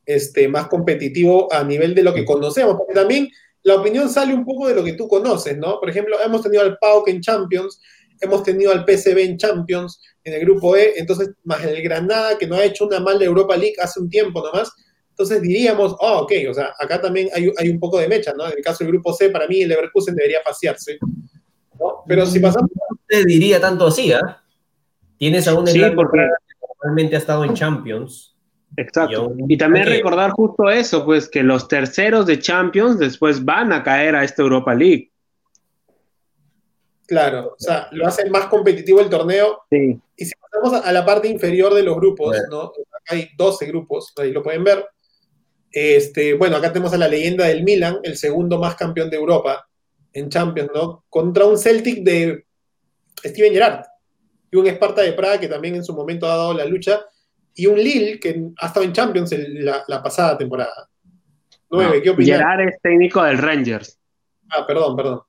este, más competitivo a nivel de lo que conocemos, porque también la opinión sale un poco de lo que tú conoces, ¿no? Por ejemplo, hemos tenido al PAOK en Champions, hemos tenido al PSV en Champions en el grupo E, entonces más el Granada que no ha hecho una mala Europa League hace un tiempo nomás, entonces diríamos, oh, ok, o sea, acá también hay, hay, un poco de mecha, ¿no? En el caso del grupo C, para mí el Leverkusen debería pasearse, ¿no? Pero si pasamos... No te diría tanto así, ¿ah? Tienes a un sí, porque realmente ha estado en Champions. Exacto. Y, también recordar justo eso, pues que los terceros de Champions después van a caer a esta Europa League. Claro, o sea, lo hace más competitivo el torneo. Sí. Y si pasamos a la parte inferior de los grupos, ¿no? Acá hay 12 grupos, ahí lo pueden ver. Este, bueno, acá tenemos a la leyenda del Milan, el segundo más campeón de Europa en Champions, ¿no? Contra un Celtic de Steven Gerrard y un Sparta de Praga que también en su momento ha dado la lucha y un Lille que ha estado en Champions la, pasada temporada. Nueve, ¿qué opinas? Gerrard es técnico del Rangers. Ah, perdón, perdón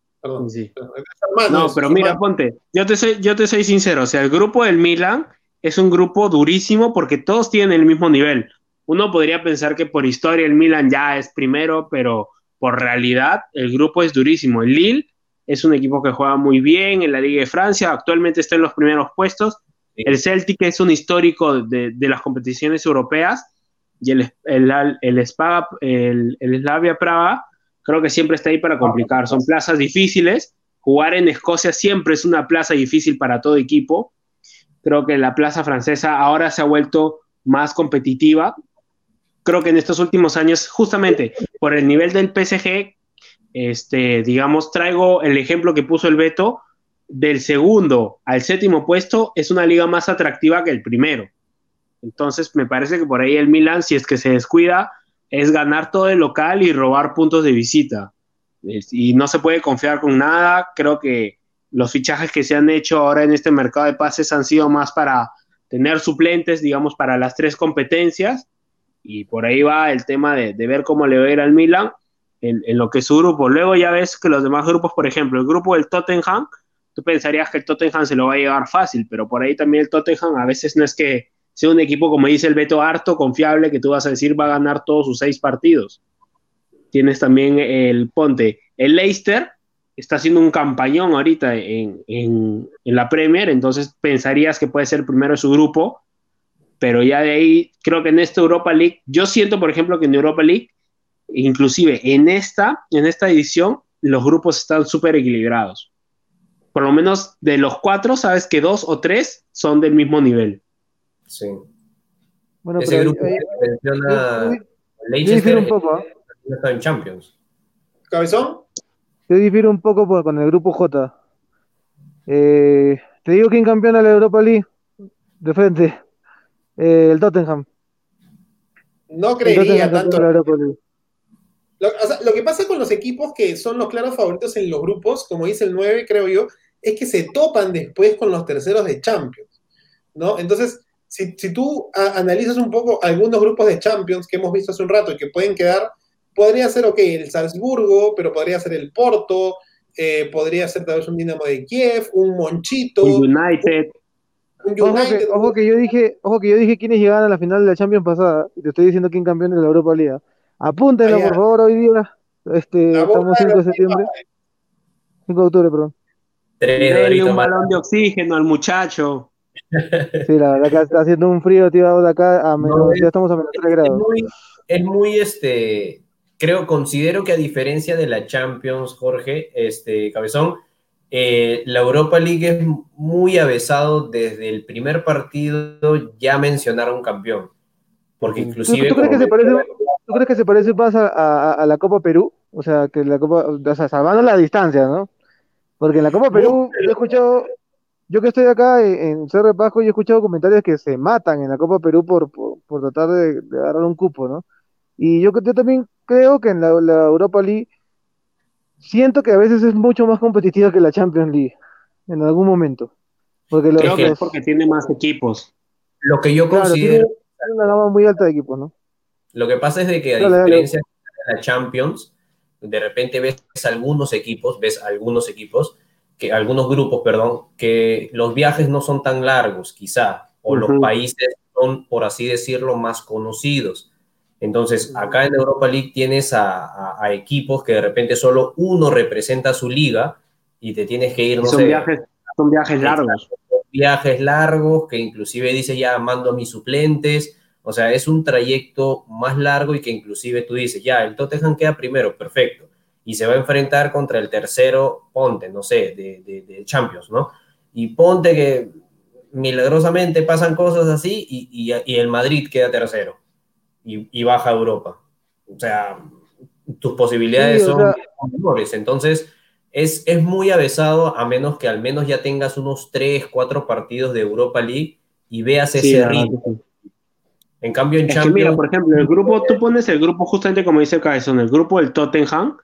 no, pero mira, ponte, yo te, soy, yo te soy sincero, o sea, el grupo del Milan es un grupo durísimo porque todos tienen el mismo nivel. Uno podría pensar que por historia el Milan ya es primero, pero por realidad el grupo es durísimo. El Lille es un equipo que juega muy bien en la Liga de Francia, actualmente está en los primeros puestos. El Celtic es un histórico de, las competiciones europeas y el, el, el, el, el Slavia Praga creo que siempre está ahí para complicar. Son plazas difíciles. Jugar en Escocia siempre es una plaza difícil para todo equipo. Creo que la plaza francesa ahora se ha vuelto más competitiva. Creo que en estos últimos años, justamente por el nivel del PSG, este, digamos, traigo el ejemplo que puso el Beto, del segundo al séptimo puesto es una liga más atractiva que el primero. Entonces, me parece que por ahí el Milan, si es que se descuida, es ganar todo el local y robar puntos de visita. Y no se puede confiar con nada. Creo que los fichajes que se han hecho ahora en este mercado de pases han sido más para tener suplentes, digamos, para las tres competencias. Y por ahí va el tema de, ver cómo le va a ir al Milan en, en, lo que es su grupo. Luego ya ves que los demás grupos, por ejemplo, el grupo del Tottenham, tú pensarías que el Tottenham se lo va a llevar fácil, pero por ahí también el Tottenham a veces no es que sea un equipo, como dice el Beto, harto, confiable, que tú vas a decir va a ganar todos sus seis partidos. Tienes también el Ponte. El Leicester está haciendo un campañón ahorita en, en, la Premier, entonces pensarías que puede ser primero su grupo, pero ya de ahí creo que en esta Europa League, yo siento por ejemplo que en Europa League, inclusive en esta, en esta edición, los grupos están súper equilibrados. Por lo menos de los cuatro, sabes que dos o tres son del mismo nivel. Sí. Bueno, Ese pero grupo que menciona Leicester un poco. ¿eh? está en Champions. ¿Cabezón? Yo difiero un poco con el grupo J. Eh, te digo quién campeona la Europa League de frente. Eh, el Tottenham. No creería tanto. Lo, lo, que pasa con los equipos que son los claros favoritos en los grupos, como dice el 9, creo yo, es que se topan después con los terceros de Champions. ¿no? Entonces, si, tú analizas un poco algunos grupos de Champions que hemos visto hace un rato y que pueden quedar, podría ser, ok, el Salzburgo, pero podría ser el Porto, eh, podría ser tal vez un Dinamo de Kiev, un Monchito. Un United. ojo, que, yo dije, ojo que yo dije quiénes llegaban a la final de la Champions pasada, y te estoy diciendo quién campeón de la Europa Liga. Apúntenlo, por favor, hoy día. Este, estamos 5 de septiembre. 5 de octubre, perdón. Tres un balón de oxígeno al muchacho. Sí, la verdad que está haciendo un frío, tío, de acá a menos, ya estamos a menos 3 grados. Es muy, es muy, este, creo, considero que a diferencia de la Champions, Jorge, este, Cabezón, eh, la Europa League es muy avesado desde el primer partido ya mencionar a un campeón. Porque inclusive... ¿Tú, crees, que se parece, ¿tú crees que se parece más a, a, la Copa Perú? O sea, que la Copa, o sea, salvando la distancia, ¿no? Porque en la Copa Perú, yo he escuchado, yo que estoy acá en, Cerro de Pasco, yo he escuchado comentarios que se matan en la Copa Perú por, por, tratar de, agarrar un cupo, ¿no? Y yo, yo también creo que en la, Europa League siento que a veces es mucho más competitiva que la Champions League, en algún momento. Porque creo que es porque tiene más equipos. Lo que yo considero... Tiene una gama muy alta de equipos, ¿no? Lo que pasa es de que a diferencia de la Champions, de repente ves algunos equipos, ves algunos equipos, que, algunos grupos, perdón, que los viajes no son tan largos, quizá, o los países son, por así decirlo, más conocidos. Entonces, acá en Europa League tienes a, equipos que de repente solo uno representa su liga y te tienes que ir, no son Viajes, son viajes largos. Viajes largos que inclusive dice ya mando a mis suplentes o sea, es un trayecto más largo y que inclusive tú dices, ya, el Tottenham queda primero, perfecto. Y se va a enfrentar contra el tercero, ponte, no sé, de, Champions, ¿no? Y ponte que milagrosamente pasan cosas así y, el Madrid queda tercero y, baja a Europa. O sea, tus posibilidades son menores. Entonces, es, es muy avesado a menos que al menos ya tengas unos 3, 4 partidos de Europa League y veas ese ritmo. En cambio, en Champions. mira, por ejemplo, el grupo, tú pones el grupo justamente como dice Cabezón, el grupo del Tottenham,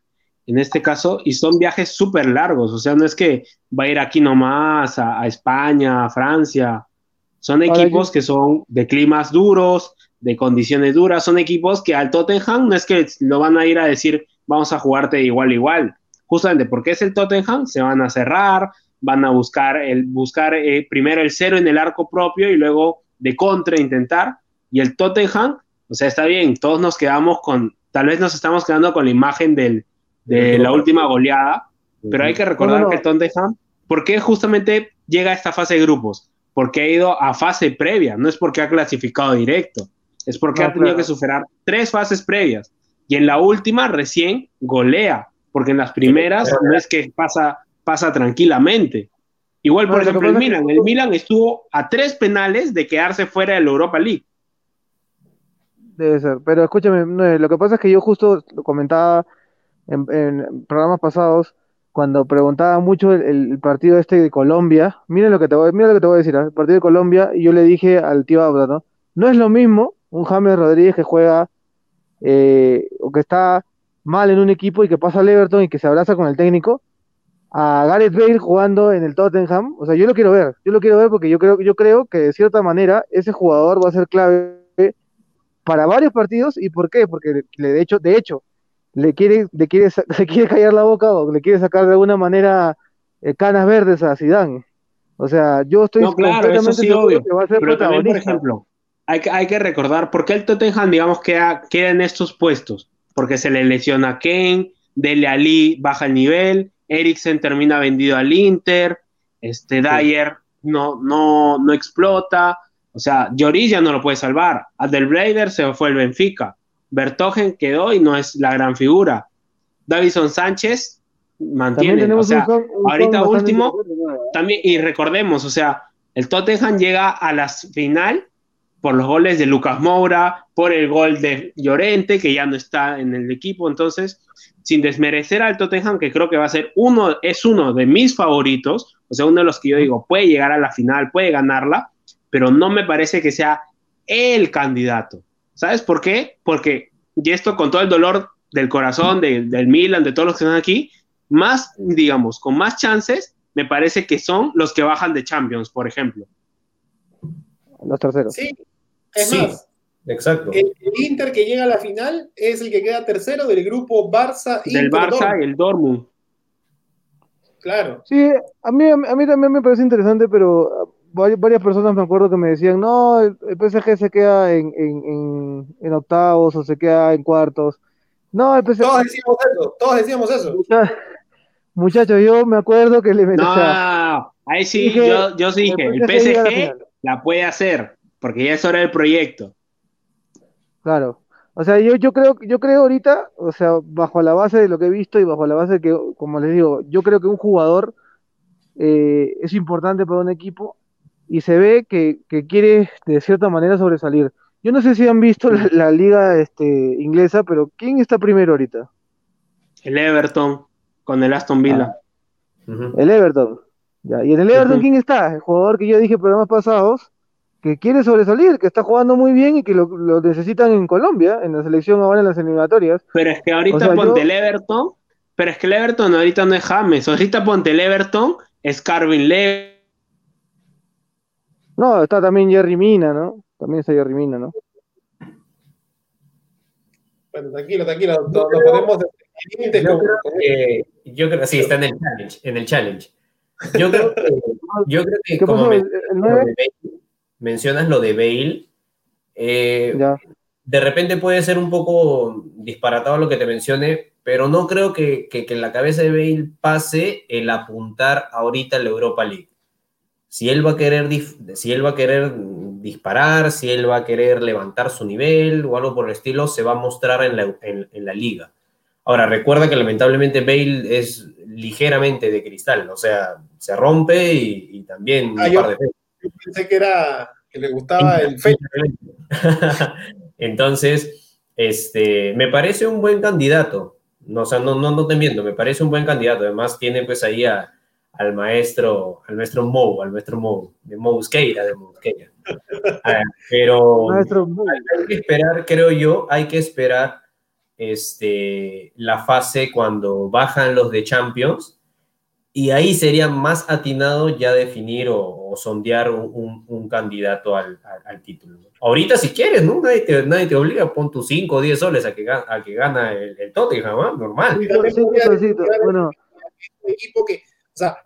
en este caso, y son viajes súper largos, o sea, no es que va a ir aquí nomás, a, España, a Francia. Son equipos que son de climas duros, de condiciones duras, son equipos que al Tottenham no es que lo van a ir a decir, vamos a jugarte igual, igual. Justamente porque es el Tottenham, se van a cerrar, van a buscar, el, buscar eh, primero el cero en el arco propio y luego de contra intentar y el Tottenham, o sea, está bien, todos nos quedamos con, tal vez nos estamos quedando con la imagen del, de la última goleada, pero hay que recordar que el Tottenham, ¿por qué justamente llega a esta fase de grupos? Porque ha ido a fase previa, no es porque ha clasificado directo, es porque ha tenido que superar tres fases previas. Y en la última recién golea, porque en las primeras no es que pasa, pasa tranquilamente. Igual, por ejemplo, el Milan. El Milan estuvo a tres penales de quedarse fuera de la Europa League. Debe ser, pero escúchame, lo que pasa es que yo justo lo comentaba en, programas pasados, cuando preguntaba mucho el, partido este de Colombia, miren lo que te voy, mira lo que te voy a decir, ¿ah? el partido de Colombia, y yo le dije al tío Abra, ¿no? No es lo mismo un James Rodríguez que juega eh, o que está mal en un equipo y que pasa al Everton y que se abraza con el técnico, a Gareth Bale jugando en el Tottenham, o sea, yo lo quiero ver, yo lo quiero ver porque yo creo, yo creo que de cierta manera ese jugador va a ser clave para varios partidos, ¿y por qué? Porque le- de hecho, de hecho, le quiere, le quiere, le quiere callar la boca o le quiere sacar de alguna manera eh, canas verdes a Zidane. O sea, yo estoy No, claro, eso completamente sí, seguro obvio. que va a ser Pero también, por ejemplo, hay que, hay que recordar por qué el Tottenham, digamos, queda, queda en estos puestos. Porque se le lesiona a Kane, Dele Ali baja el nivel, Eriksen termina vendido al Inter, este Dyer no, no, no explota. O sea, Lloris ya no lo puede salvar. Adelbreider se fue el Benfica. Bertogen quedó y no es la gran figura. Davison Sánchez mantiene. O sea, un son- un ahorita último, también, y recordemos, o sea, el Tottenham llega a la final por los goles de Lucas Moura, por el gol de Llorente, que ya no está en el equipo, entonces, sin desmerecer al Tottenham, que creo que va a ser uno, es uno de mis favoritos, o sea, uno de los que yo digo, puede llegar a la final, puede ganarla, pero no me parece que sea el candidato. ¿Sabes por qué? Porque, y esto con todo el dolor del corazón de- del Milan, de todos los que están aquí, más, digamos, con más chances, me parece que son los que bajan de Champions, por ejemplo. Los terceros. Sí, es Sí. más, Exacto. el, el Inter que llega a la final es el que queda tercero del grupo Barça Del Inter, Barça Dortmund. y el Dortmund. Claro. Sí, a mí, a mí también me parece interesante, pero varias personas me acuerdo que me decían, no, el, PSG se queda en, en, en, en octavos o se queda en cuartos. No, el PSG... Todos decíamos eso, todos decíamos eso. Mucha- Muchachos, yo me acuerdo que le metí... No, o sea, ahí sí, dije, yo, yo sí dije, el PSG la puede hacer, porque ya es hora del proyecto. Claro. O sea, yo, yo creo, yo creo ahorita, o sea, bajo la base de lo que he visto y bajo la base de que, como les digo, yo creo que un jugador eh, es importante para un equipo y se ve que, que quiere de cierta manera sobresalir. Yo no sé si han visto la, la liga este, inglesa, pero ¿quién está primero ahorita? El Everton con el Aston Villa. Ujú. El Everton. Ya, y en el Everton. ¿quién está? El jugador que yo dije en programas pasados, que quiere sobresalir, que está jugando muy bien y que lo, lo necesitan en Colombia, en la selección ahora en las eliminatorias. Pero es que ahorita O sea, ponte yo- el Everton, pero es que el Everton ahorita no es James, ahorita ponte el Everton, es Carvin Lewis. No, está también Jerry Mina, ¿no? También está Jerry Mina, ¿no? Bueno, tranquilo, tranquilo. Nos, Yo creo que, yo creo, sí, está en el challenge, en el challenge. Yo creo que, yo creo que ¿Qué como pasó? men- ¿El, el lo 9? de Bale, mencionas lo de Bale, eh, Ya. de repente puede ser un poco disparatado lo que te mencioné, pero no creo que, que, que en la cabeza de Bale pase el apuntar ahorita a la Europa League. Si él va a querer, si él va a querer disparar, si él va a querer levantar su nivel o algo por el estilo, se va a mostrar en la, en- en la liga. Ahora, recuerda que lamentablemente Bale es ligeramente de cristal, o sea, se rompe y, y también Ah, un yo- par de. Yo pensé que era que le gustaba el. Entonces, este, me parece un buen candidato. No, o sea, no, no, no te miento, me parece un buen candidato. Además, tiene pues ahí a- al maestro, al maestro Mou, al maestro Mou, de Mousqueira, de Mousqueira. Ah, pero hay que esperar, creo yo, hay que esperar este, la fase cuando bajan los de Champions y ahí sería más atinado ya definir o, o sondear un, un- un candidato al, al- al título. Ahorita si quieres, ¿no? Nadie te, nadie te obliga, pon tus 5 o 10 soles a que, a que gana el, el Tottenham, ¿ah? normal. Sí, bueno, equipo que, o sea,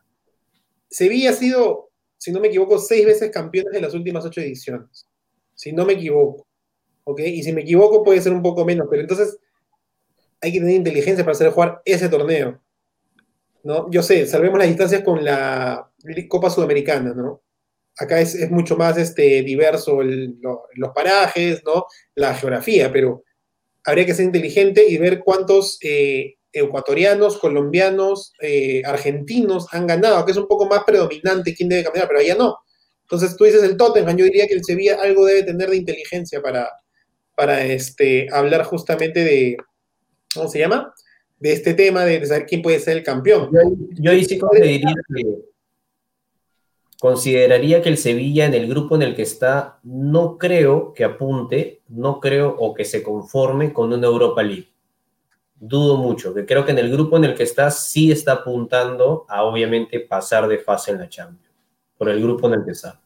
Sevilla ha sido, si no me equivoco, seis veces campeones de las últimas ocho ediciones. Si no me equivoco. ¿Ok? Y si me equivoco puede ser un poco menos, pero entonces hay que tener inteligencia para hacer jugar ese torneo. ¿No? Yo sé, salvemos las distancias con la Copa Sudamericana, ¿no? Acá es, mucho más este, diverso los parajes, ¿no? La geografía, pero habría que ser inteligente y ver cuántos eh, ecuatorianos, colombianos, eh, argentinos han ganado, que es un poco más predominante quién debe cambiar, pero allá no. Entonces tú dices el Tottenham, yo diría que el Sevilla algo debe tener de inteligencia para, para este, hablar justamente de, ¿cómo se llama? de este tema de saber quién puede ser el campeón. Yo, ahí sí consideraría que, consideraría que el Sevilla en el grupo en el que está, no creo que apunte, no creo o que se conforme con una Europa League. Dudo mucho, que creo que en el grupo en el que está sí está apuntando a obviamente pasar de fase en la Champions, por el grupo en el que está.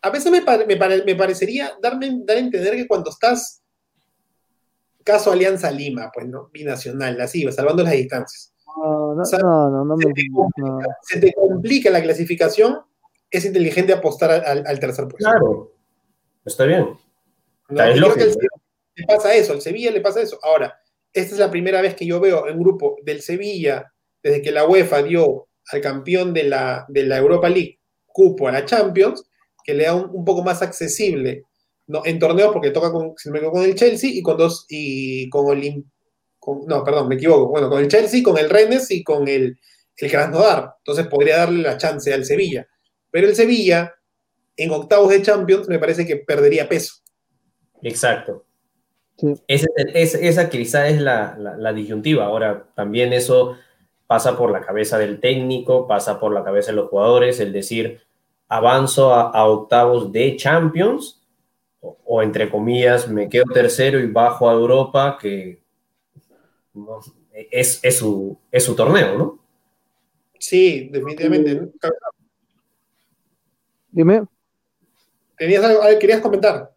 A veces me, me, parecería darme, dar a entender que cuando estás caso Alianza Lima, pues, ¿no? Binacional, así, salvando las distancias. No, no, no, no, me, se, te complica, la clasificación, es inteligente apostar al, tercer puesto. Claro, está bien. le pasa eso, al Sevilla le pasa eso. Ahora, esta es la primera vez que yo veo en grupo del Sevilla, desde que la UEFA dio al campeón de la, de la Europa League cupo a la Champions, que le da un poco más accesible en torneos porque toca con, con el Chelsea y con dos, y con el, no, perdón, me equivoco, bueno, con el Chelsea, con el Rennes y con el, el Krasnodar. Entonces podría darle la chance al Sevilla. Pero el Sevilla, en octavos de Champions, me parece que perdería peso. Exacto. Esa quizá es la, la, disyuntiva. Ahora, también eso pasa por la cabeza del técnico, pasa por la cabeza de los jugadores, el decir, avanzo a octavos de Champions o, entre comillas, me quedo tercero y bajo a Europa, que es, es, su, es su torneo, ¿no? Sí, definitivamente. Dime. ¿Tenías algo, querías comentar?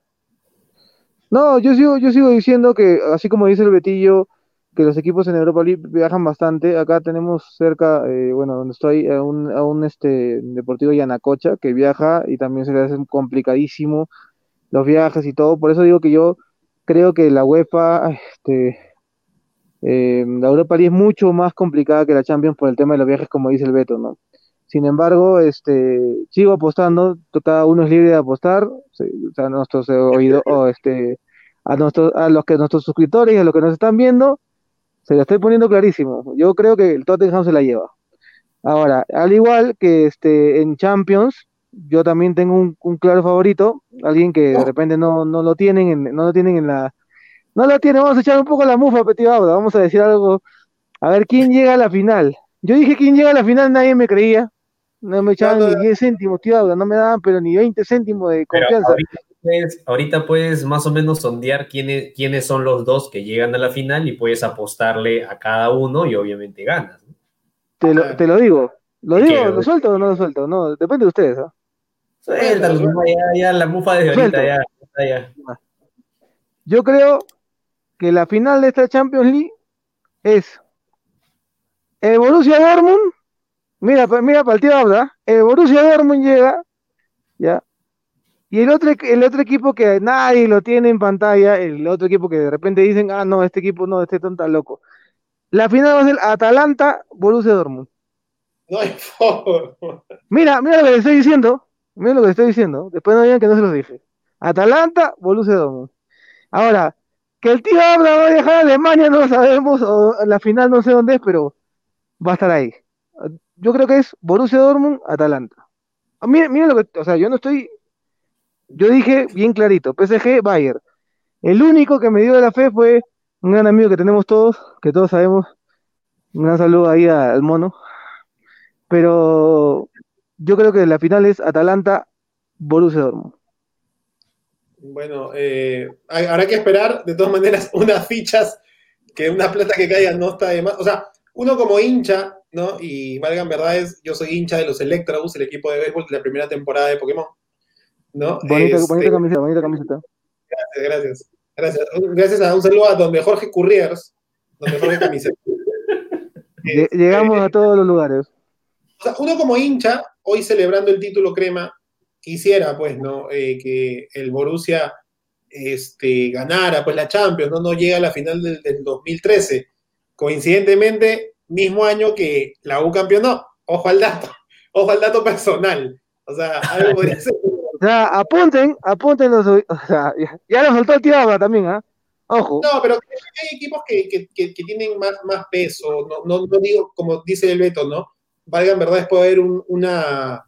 No, yo sigo, yo sigo diciendo que, así como dice el Betillo, que los equipos en Europa League viajan bastante. Acá tenemos cerca, eh, bueno, donde estoy, a un, a un este, Deportivo Yanacocha que viaja y también se le hace complicadísimo los viajes y todo. Por eso digo que yo creo que la UEFA, este, eh, la Europa League es mucho más complicada que la Champions por el tema de los viajes, como dice el Beto, ¿no? Sin embargo, este, sigo apostando, cada uno es libre de apostar, o sea, nuestros oídos, o este, a, nuestros, a los que nuestros suscriptores y a los que nos están viendo, se lo estoy poniendo clarísimo. Yo creo que el Tottenham se la lleva. Ahora, al igual que este, en Champions, yo también tengo un, claro favorito, alguien que de repente no, no lo tienen en, no lo tienen en la no lo tienen, vamos a echar un poco la mufa, Petit vamos a decir algo, a ver quién llega a la final. Yo dije quién llega a la final, nadie me creía. No me echaban ni 10 céntimos, tío, no me daban, pero ni 20 céntimos de confianza. Ahorita puedes, más o menos sondear quiénes, quiénes son los dos que llegan a la final y puedes apostarle a cada uno y obviamente ganas. Te, lo, te lo digo. ¿Lo digo? ¿Lo suelto o no lo suelto? No, depende de ustedes. ¿ah? ya, la mufa de ahorita, ya, ya. Yo creo que la final de esta Champions League es el Borussia Dortmund. Mira, mira para el tío habla. El Borussia Dortmund llega, ya. Y el otro, el otro equipo que nadie lo tiene en pantalla, el otro equipo que de repente dicen, ah, no, este equipo no, este tonta loco. La final va a ser Atalanta, Borussia Dortmund. No hay favor. Mira, mira lo que estoy diciendo. Miren lo que estoy diciendo. Después no digan que no se los dije. Atalanta, Borussia Dortmund. Ahora, que el tío Abra va a viajar a Alemania no lo sabemos, o la final no sé dónde es, pero va a estar ahí. Yo creo que es Borussia Dortmund, Atalanta. Miren, miren lo que, o sea, yo no estoy, yo dije bien clarito, PSG, Bayern. El único que me dio la fe fue un gran amigo que tenemos todos, que todos sabemos. Un gran saludo ahí al mono. Pero yo creo que la final es Atalanta-Borussia Dortmund. Bueno, eh, habrá que esperar, de todas maneras, unas fichas, que una plata que caiga no está de más. O sea, uno como hincha, ¿no? Y valgan verdades, yo soy hincha de los Electrabus, el equipo de béisbol de la primera temporada de Pokémon. ¿No? Bonita, este, camiseta, bonita camiseta. Gracias, gracias. Gracias, gracias a un saludo a donde Jorge Curriers, donde Jorge Camiseta. Llegamos a todos los lugares. O sea, uno como hincha, hoy celebrando el título crema, quisiera, pues, ¿no? Eh, que el Borussia este, ganara, pues, la Champions, ¿no? No llega a la final del, 2013. Coincidentemente, mismo año que la U campeonó. Ojo al dato, ojo al dato personal. O sea, algo podría ser. O sea, apunten, apunten los. O sea, ya, lo soltó el tío también, ¿ah? Ojo. No, pero hay equipos que, que, que, tienen más, más peso. No, no, no, digo, como dice el Beto, ¿no? valgan verdades, puede haber un, una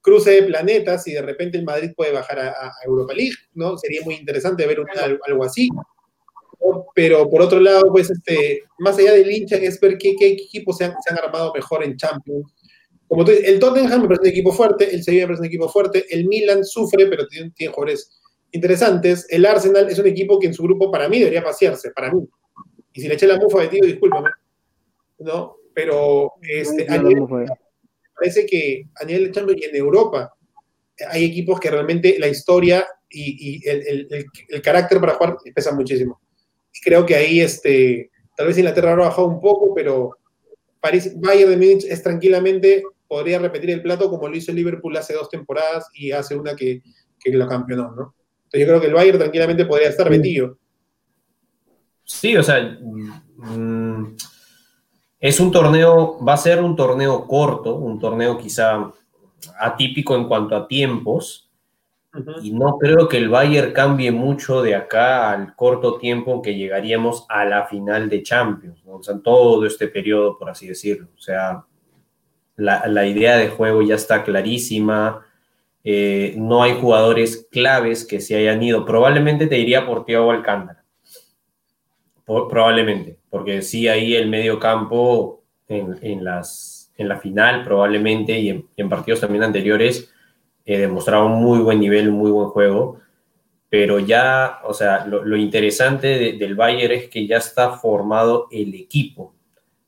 cruce de planetas y de repente el Madrid puede bajar a, Europa League, ¿no? Sería muy interesante ver algo así. pero por otro lado, pues, este, más allá del hincha, es ver qué, qué equipos se han, se han, armado mejor en Champions. Como tú dices, el Tottenham me parece un equipo fuerte, el Sevilla me parece un equipo fuerte, el Milan sufre, pero tiene, tiene jugadores interesantes. El Arsenal es un equipo que en su grupo, para mí, debería pasearse, para mí. Y si le eché la mufa a Tío, discúlpame. ¿No? Pero este, a nivel, parece que a nivel de Champions y en Europa hay equipos que realmente la historia y, y el, el, el, carácter para jugar pesa muchísimo. Y creo que ahí, este, tal vez Inglaterra ha bajado un poco, pero París, Bayern de Múnich es tranquilamente, podría repetir el plato como lo hizo el Liverpool hace dos temporadas y hace una que, que lo campeonó, ¿no? Entonces yo creo que el Bayern tranquilamente podría estar metido. Sí, o sea, mmm, es un torneo, va a ser un torneo corto, un torneo quizá atípico en cuanto a tiempos, uh -huh. y no creo que el Bayern cambie mucho de acá al corto tiempo que llegaríamos a la final de Champions, ¿no? o sea, todo este periodo, por así decirlo. O sea, la, la idea de juego ya está clarísima, eh, no hay jugadores claves que se hayan ido. Probablemente te diría por Thiago Alcántara. Probablemente, porque sí ahí el medio campo en, en, las, en la final probablemente y en, en partidos también anteriores eh, demostraba un muy buen nivel, muy buen juego, pero ya, o sea, lo, interesante de, del Bayern es que ya está formado el equipo.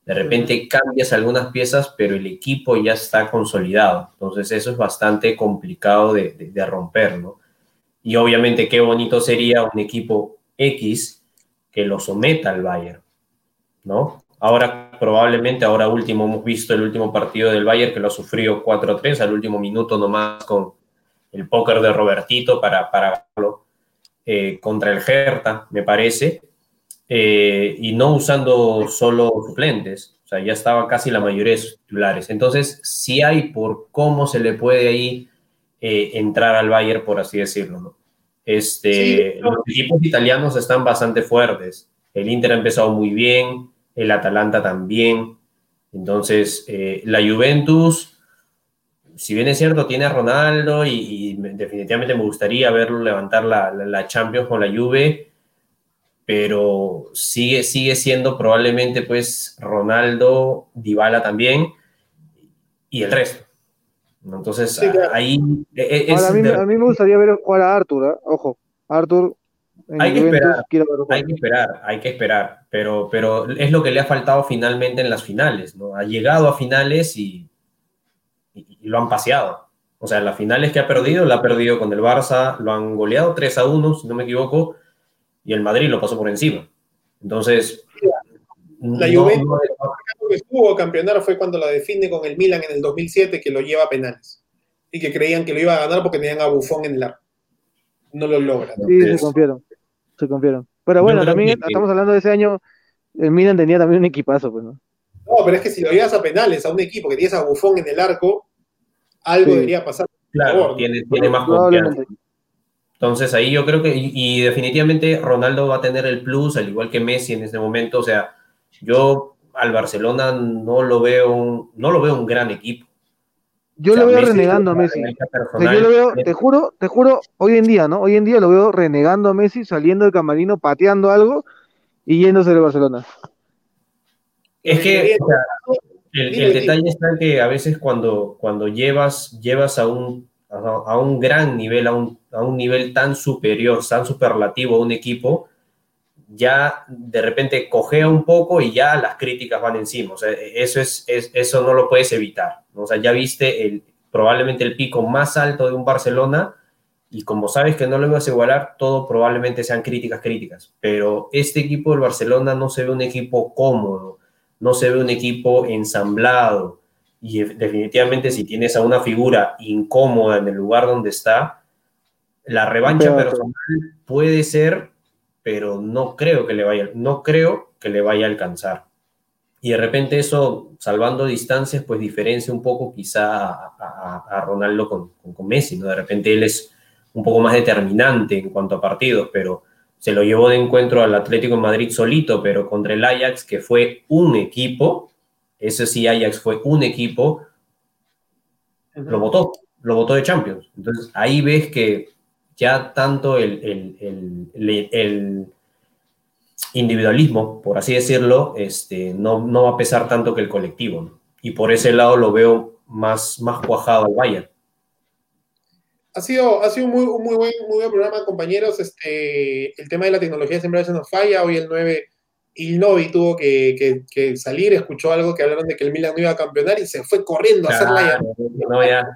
De repente cambias algunas piezas, pero el equipo ya está consolidado. Entonces eso es bastante complicado de, de, de romper, ¿no? Y obviamente qué bonito sería un equipo X que lo someta al Bayern, ¿no? Ahora, probablemente, ahora último, hemos visto el último partido del Bayern que lo sufrió 4-3 al último minuto nomás con el póker de Robertito para, para eh, contra el Hertha, me parece, eh, y no usando solo suplentes, o sea, ya estaba casi la mayoría de sus titulares. Entonces, sí hay por cómo se le puede ahí eh, entrar al Bayern, por así decirlo, ¿no? Este, sí, no. Los equipos italianos están bastante fuertes. El Inter ha empezado muy bien, el Atalanta también. Entonces, eh, la Juventus, si bien es cierto, tiene a Ronaldo y, y definitivamente me gustaría verlo levantar la, la, la, Champions con la Juve, pero sigue, sigue siendo probablemente pues Ronaldo, Dybala también y el resto. Entonces, sí, claro. ahí... E, e, es Ahora, a, mí, de... a, mí, me gustaría ver jugar a Arthur, ¿eh? ojo, Arthur... Hay que, esperar, hay que esperar, hay que esperar, pero, pero es lo que le ha faltado finalmente en las finales, ¿no? Ha llegado a finales y, y, y lo han paseado. O sea, las finales que ha perdido, la ha perdido con el Barça, lo han goleado 3 a 1, si no me equivoco, y el Madrid lo pasó por encima. Entonces, la no, Juventus no, que estuvo a campeonar fue cuando la define con el Milan en el 2007, que lo lleva a penales. Y que creían que lo iba a ganar porque tenían a Buffon en el arco. No lo logra. Sí, se confiaron. Se confiaron. Pero bueno, también que... estamos hablando de ese año. El Milan tenía también un equipazo, pues, ¿no? No, pero es que si lo llevas a penales a un equipo que tienes a Buffon en el arco, algo sí. debería pasar. Claro, favor, tiene, tiene más confianza. Entonces ahí yo creo que, y, y, definitivamente Ronaldo va a tener el plus, al igual que Messi en este momento. O sea, yo al Barcelona no lo veo un, no lo veo un gran equipo. Yo o sea, lo veo Messi renegando a Messi. O sea, yo lo veo, te juro, te juro, hoy en día, ¿no? Hoy en día lo veo renegando a Messi, saliendo del camarino, pateando algo y yéndose de Barcelona. Es que o sea, el, el, detalle está en que a veces cuando, cuando llevas, llevas a un, a, un gran nivel, a un, a un nivel tan superior, tan superlativo a un equipo, ya de repente cojea un poco y ya las críticas van encima. O sea, eso, es, es, eso no lo puedes evitar. O sea, ya viste el, probablemente el pico más alto de un Barcelona y como sabes que no lo vas a igualar, todo probablemente sean críticas, críticas. Pero este equipo del Barcelona no se ve un equipo cómodo, no se ve un equipo ensamblado. Y definitivamente si tienes a una figura incómoda en el lugar donde está, la revancha pero, personal puede ser pero no creo que le vaya, no creo que le vaya a alcanzar. Y de repente eso, salvando distancias, pues diferencia un poco quizá a, a, a Ronaldo con, con, con, Messi, ¿no? De repente él es un poco más determinante en cuanto a partidos, pero se lo llevó de encuentro al Atlético de Madrid solito, pero contra el Ajax, que fue un equipo, ese sí Ajax fue un equipo, lo votó, lo votó de Champions. Entonces ahí ves que ya tanto el, el, el, el, individualismo, por así decirlo, este, no, no va a pesar tanto que el colectivo. Y por ese lado lo veo más, más cuajado al Bayern. Ha sido, ha sido un, muy, muy, buen, muy buen programa, compañeros. Este, el tema de la tecnología siempre a veces nos falla. Hoy el 9 y Novi tuvo que, que, salir, escuchó algo que hablaron de que el Milan no iba a campeonar y se fue corriendo a hacer la no, ya.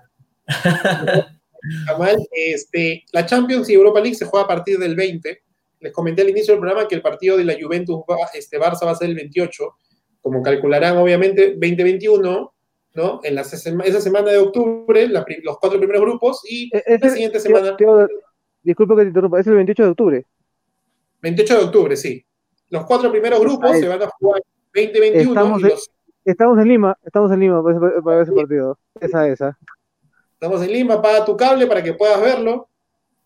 este, la Champions y Europa League se juega a partir del 20. Les comenté al inicio del programa que el partido de la Juventus este, Barça va a ser el 28. Como calcularán, obviamente, 2021 ¿no? En la, esa semana de octubre, los cuatro primeros grupos y e-, la siguiente semana. disculpe que te interrumpa, es el 28 de octubre. 28 de octubre, sí. Los cuatro primeros grupos se van a jugar 2021. Estamos, estamos en Lima, estamos en Lima para ese, partido. Esa, esa. Estamos en Lima, paga tu cable para que puedas verlo.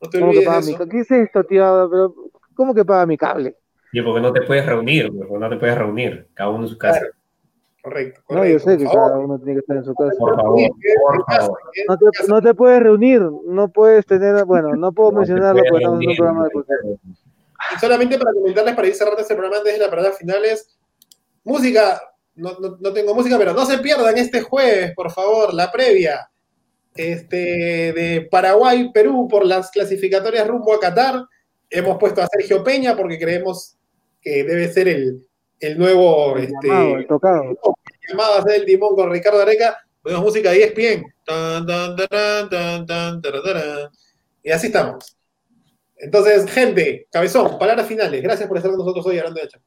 No te olvides de eso. ¿Qué es esto, tío? Pero, ¿Cómo que paga mi cable? Y porque no te puedes reunir, porque no te puedes reunir, cada uno en su casa. Correcto, No, yo sé que cada uno tiene que estar en su casa. Por favor, por favor. No te, no te puedes reunir, no puedes tener, bueno, no puedo mencionarlo porque estamos en un programa de cultura. Y solamente para comentarles, para ir cerrando este programa desde la parada finales, música, no, no, no, tengo música, pero no se pierdan este jueves, por favor, la previa este, de Paraguay, Perú, por las clasificatorias rumbo a Qatar. Hemos puesto a Sergio Peña porque creemos que debe ser el, el nuevo el este, llamado, el tocado. llamado a hacer el timón con Ricardo Areca, ponemos música de ESPN. Y así estamos. Entonces, gente, cabezón, palabras finales. Gracias por estar con nosotros hoy hablando de hecho.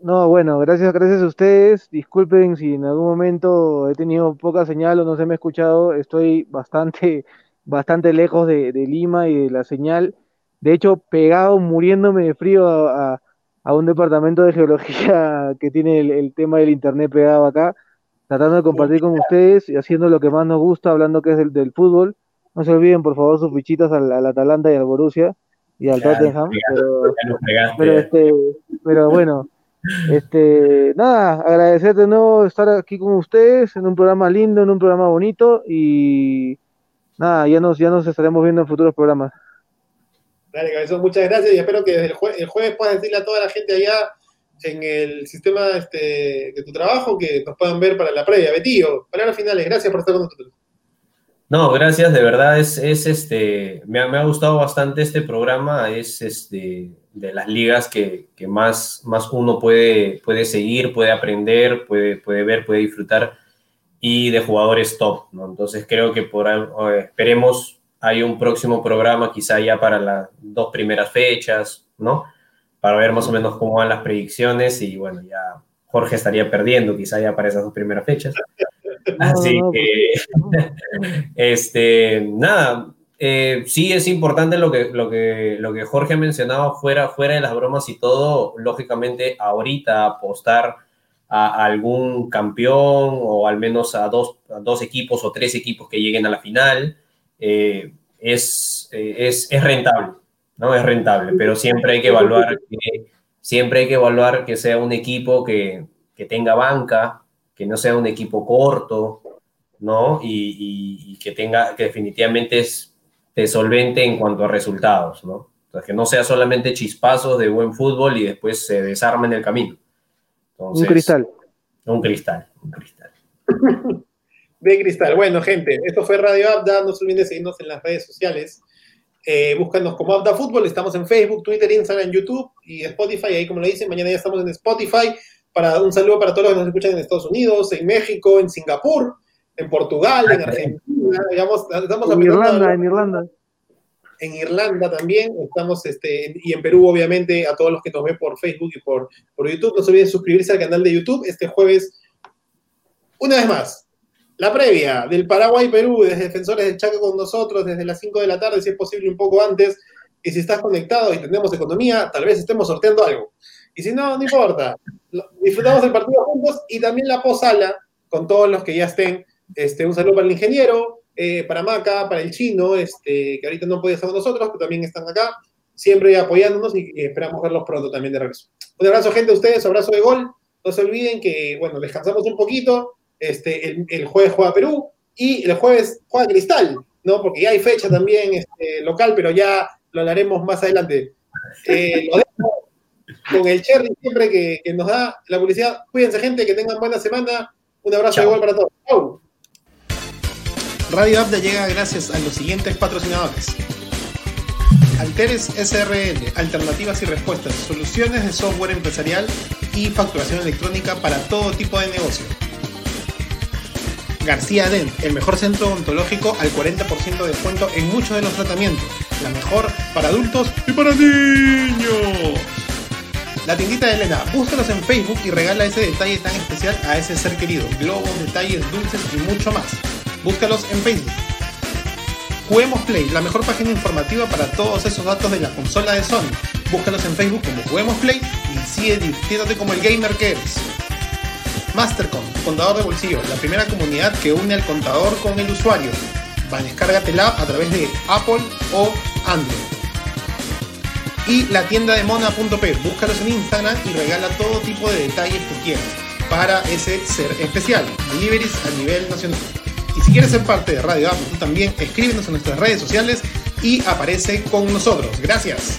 No, bueno, gracias, gracias a ustedes. Disculpen si en algún momento he tenido poca señal o no se me ha escuchado. Estoy bastante, bastante lejos de, Lima y de la señal. De hecho, pegado, muriéndome de frío a, un departamento de geología que tiene el, tema del internet pegado acá, tratando de compartir con ustedes y haciendo lo que más nos gusta, hablando que es del, del fútbol. No se olviden, por favor, sus fichitas al, al Atalanta y al Borussia y al Tottenham. Pero, este, pero bueno, este, nada, agradecerte de nuevo estar aquí con ustedes en un programa lindo, en un programa bonito y nada, ya nos, ya nos estaremos viendo en futuros programas. Dale, cabezón, muchas gracias y espero que desde el, jueves puedas decirle a toda la gente allá en el sistema este, de tu trabajo que nos puedan ver para la previa. Betío, palabras finales, gracias por estar con nosotros. No, gracias, de verdad es, es este, me ha, me ha, gustado bastante este programa, es este, de las ligas que, que, más, más uno puede, puede seguir, puede aprender, puede, puede ver, puede disfrutar y de jugadores top, ¿no? Entonces creo que por, esperemos hay un próximo programa quizá ya para las dos primeras fechas, ¿no? Para ver más o menos cómo van las predicciones y bueno, ya Jorge estaría perdiendo quizá ya para esas dos primeras fechas. Así que, este, nada, eh, sí es importante lo que, lo que, lo que Jorge ha mencionado fuera, fuera de las bromas y todo, lógicamente ahorita apostar a, algún campeón o al menos a dos, a dos equipos o tres equipos que lleguen a la final, eh, es, eh, es, es, rentable, ¿no? Es rentable, pero siempre hay que evaluar que, siempre hay que evaluar que sea un equipo que, que tenga banca, que no sea un equipo corto, ¿no? Y, y, que tenga, que definitivamente es de solvente en cuanto a resultados, ¿no? O sea, que no sea solamente chispazos de buen fútbol y después se desarma en el camino. un cristal. Un cristal, un cristal. de cristal. Bueno, gente, esto fue Radio Abda. No se olviden de seguirnos en las redes sociales. Eh, búscanos como Abda Fútbol. Estamos en Facebook, Twitter, Instagram, YouTube y Spotify. Ahí, como lo dicen, mañana ya estamos en Spotify. Para, un saludo para todos los que nos escuchan en Estados Unidos, en México, en Singapur, en Portugal, en Argentina. Digamos, estamos en Irlanda, en Irlanda. En Irlanda también. Estamos, este, y en Perú, obviamente, a todos los que nos ven por Facebook y por, por YouTube. No se olviden suscribirse al canal de YouTube este jueves. Una vez más, la previa del Paraguay-Perú, desde Defensores del Chaco con nosotros, desde las 5 de la tarde, si es posible un poco antes. Y si estás conectado y tenemos economía, tal vez estemos sorteando algo. Y si no, no importa. Disfrutamos el partido juntos y también la posala con todos los que ya estén. Este, un saludo para el ingeniero, eh, para Maca, para el chino, este, que ahorita no puede estar con nosotros, pero también están acá, siempre apoyándonos y, esperamos verlos pronto también de regreso. Un abrazo, gente, a ustedes, abrazo de gol. No se olviden que, bueno, descansamos un poquito este, el, jueves juega Perú y el jueves juega Cristal, ¿no? Porque ya hay fecha también este, local, pero ya lo hablaremos más adelante. Eh, con el Cherry siempre que, que nos da la publicidad. Cuídense, gente, que tengan buena semana. Un abrazo Chao. igual para todos. Chau. Radio Abda llega gracias a los siguientes patrocinadores. Alteres SRL, alternativas y respuestas, soluciones de software empresarial y facturación electrónica para todo tipo de negocio. García Dent, el mejor centro odontológico al 40% de descuento en muchos de los tratamientos. La mejor para adultos y para niños. La tiendita de Elena, búscalos en Facebook y regala ese detalle tan especial a ese ser querido. Globos, detalles, dulces y mucho más. Búscalos en Facebook. Juguemos Play, la mejor página informativa para todos esos datos de la consola de Sony. Búscalos en Facebook como Juguemos Play y sigue divirtiéndote como el gamer que eres. Mastercom, contador de bolsillo, la primera comunidad que une al contador con el usuario. Descárgatela a través de Apple o Android. Y la tienda de mona.p, búscalos en Instagram y regala todo tipo de detalles que quieras para ese ser especial. Deliveries a nivel nacional. Y si quieres ser parte de Radio Apple, también escríbenos en nuestras redes sociales y aparece con nosotros. Gracias.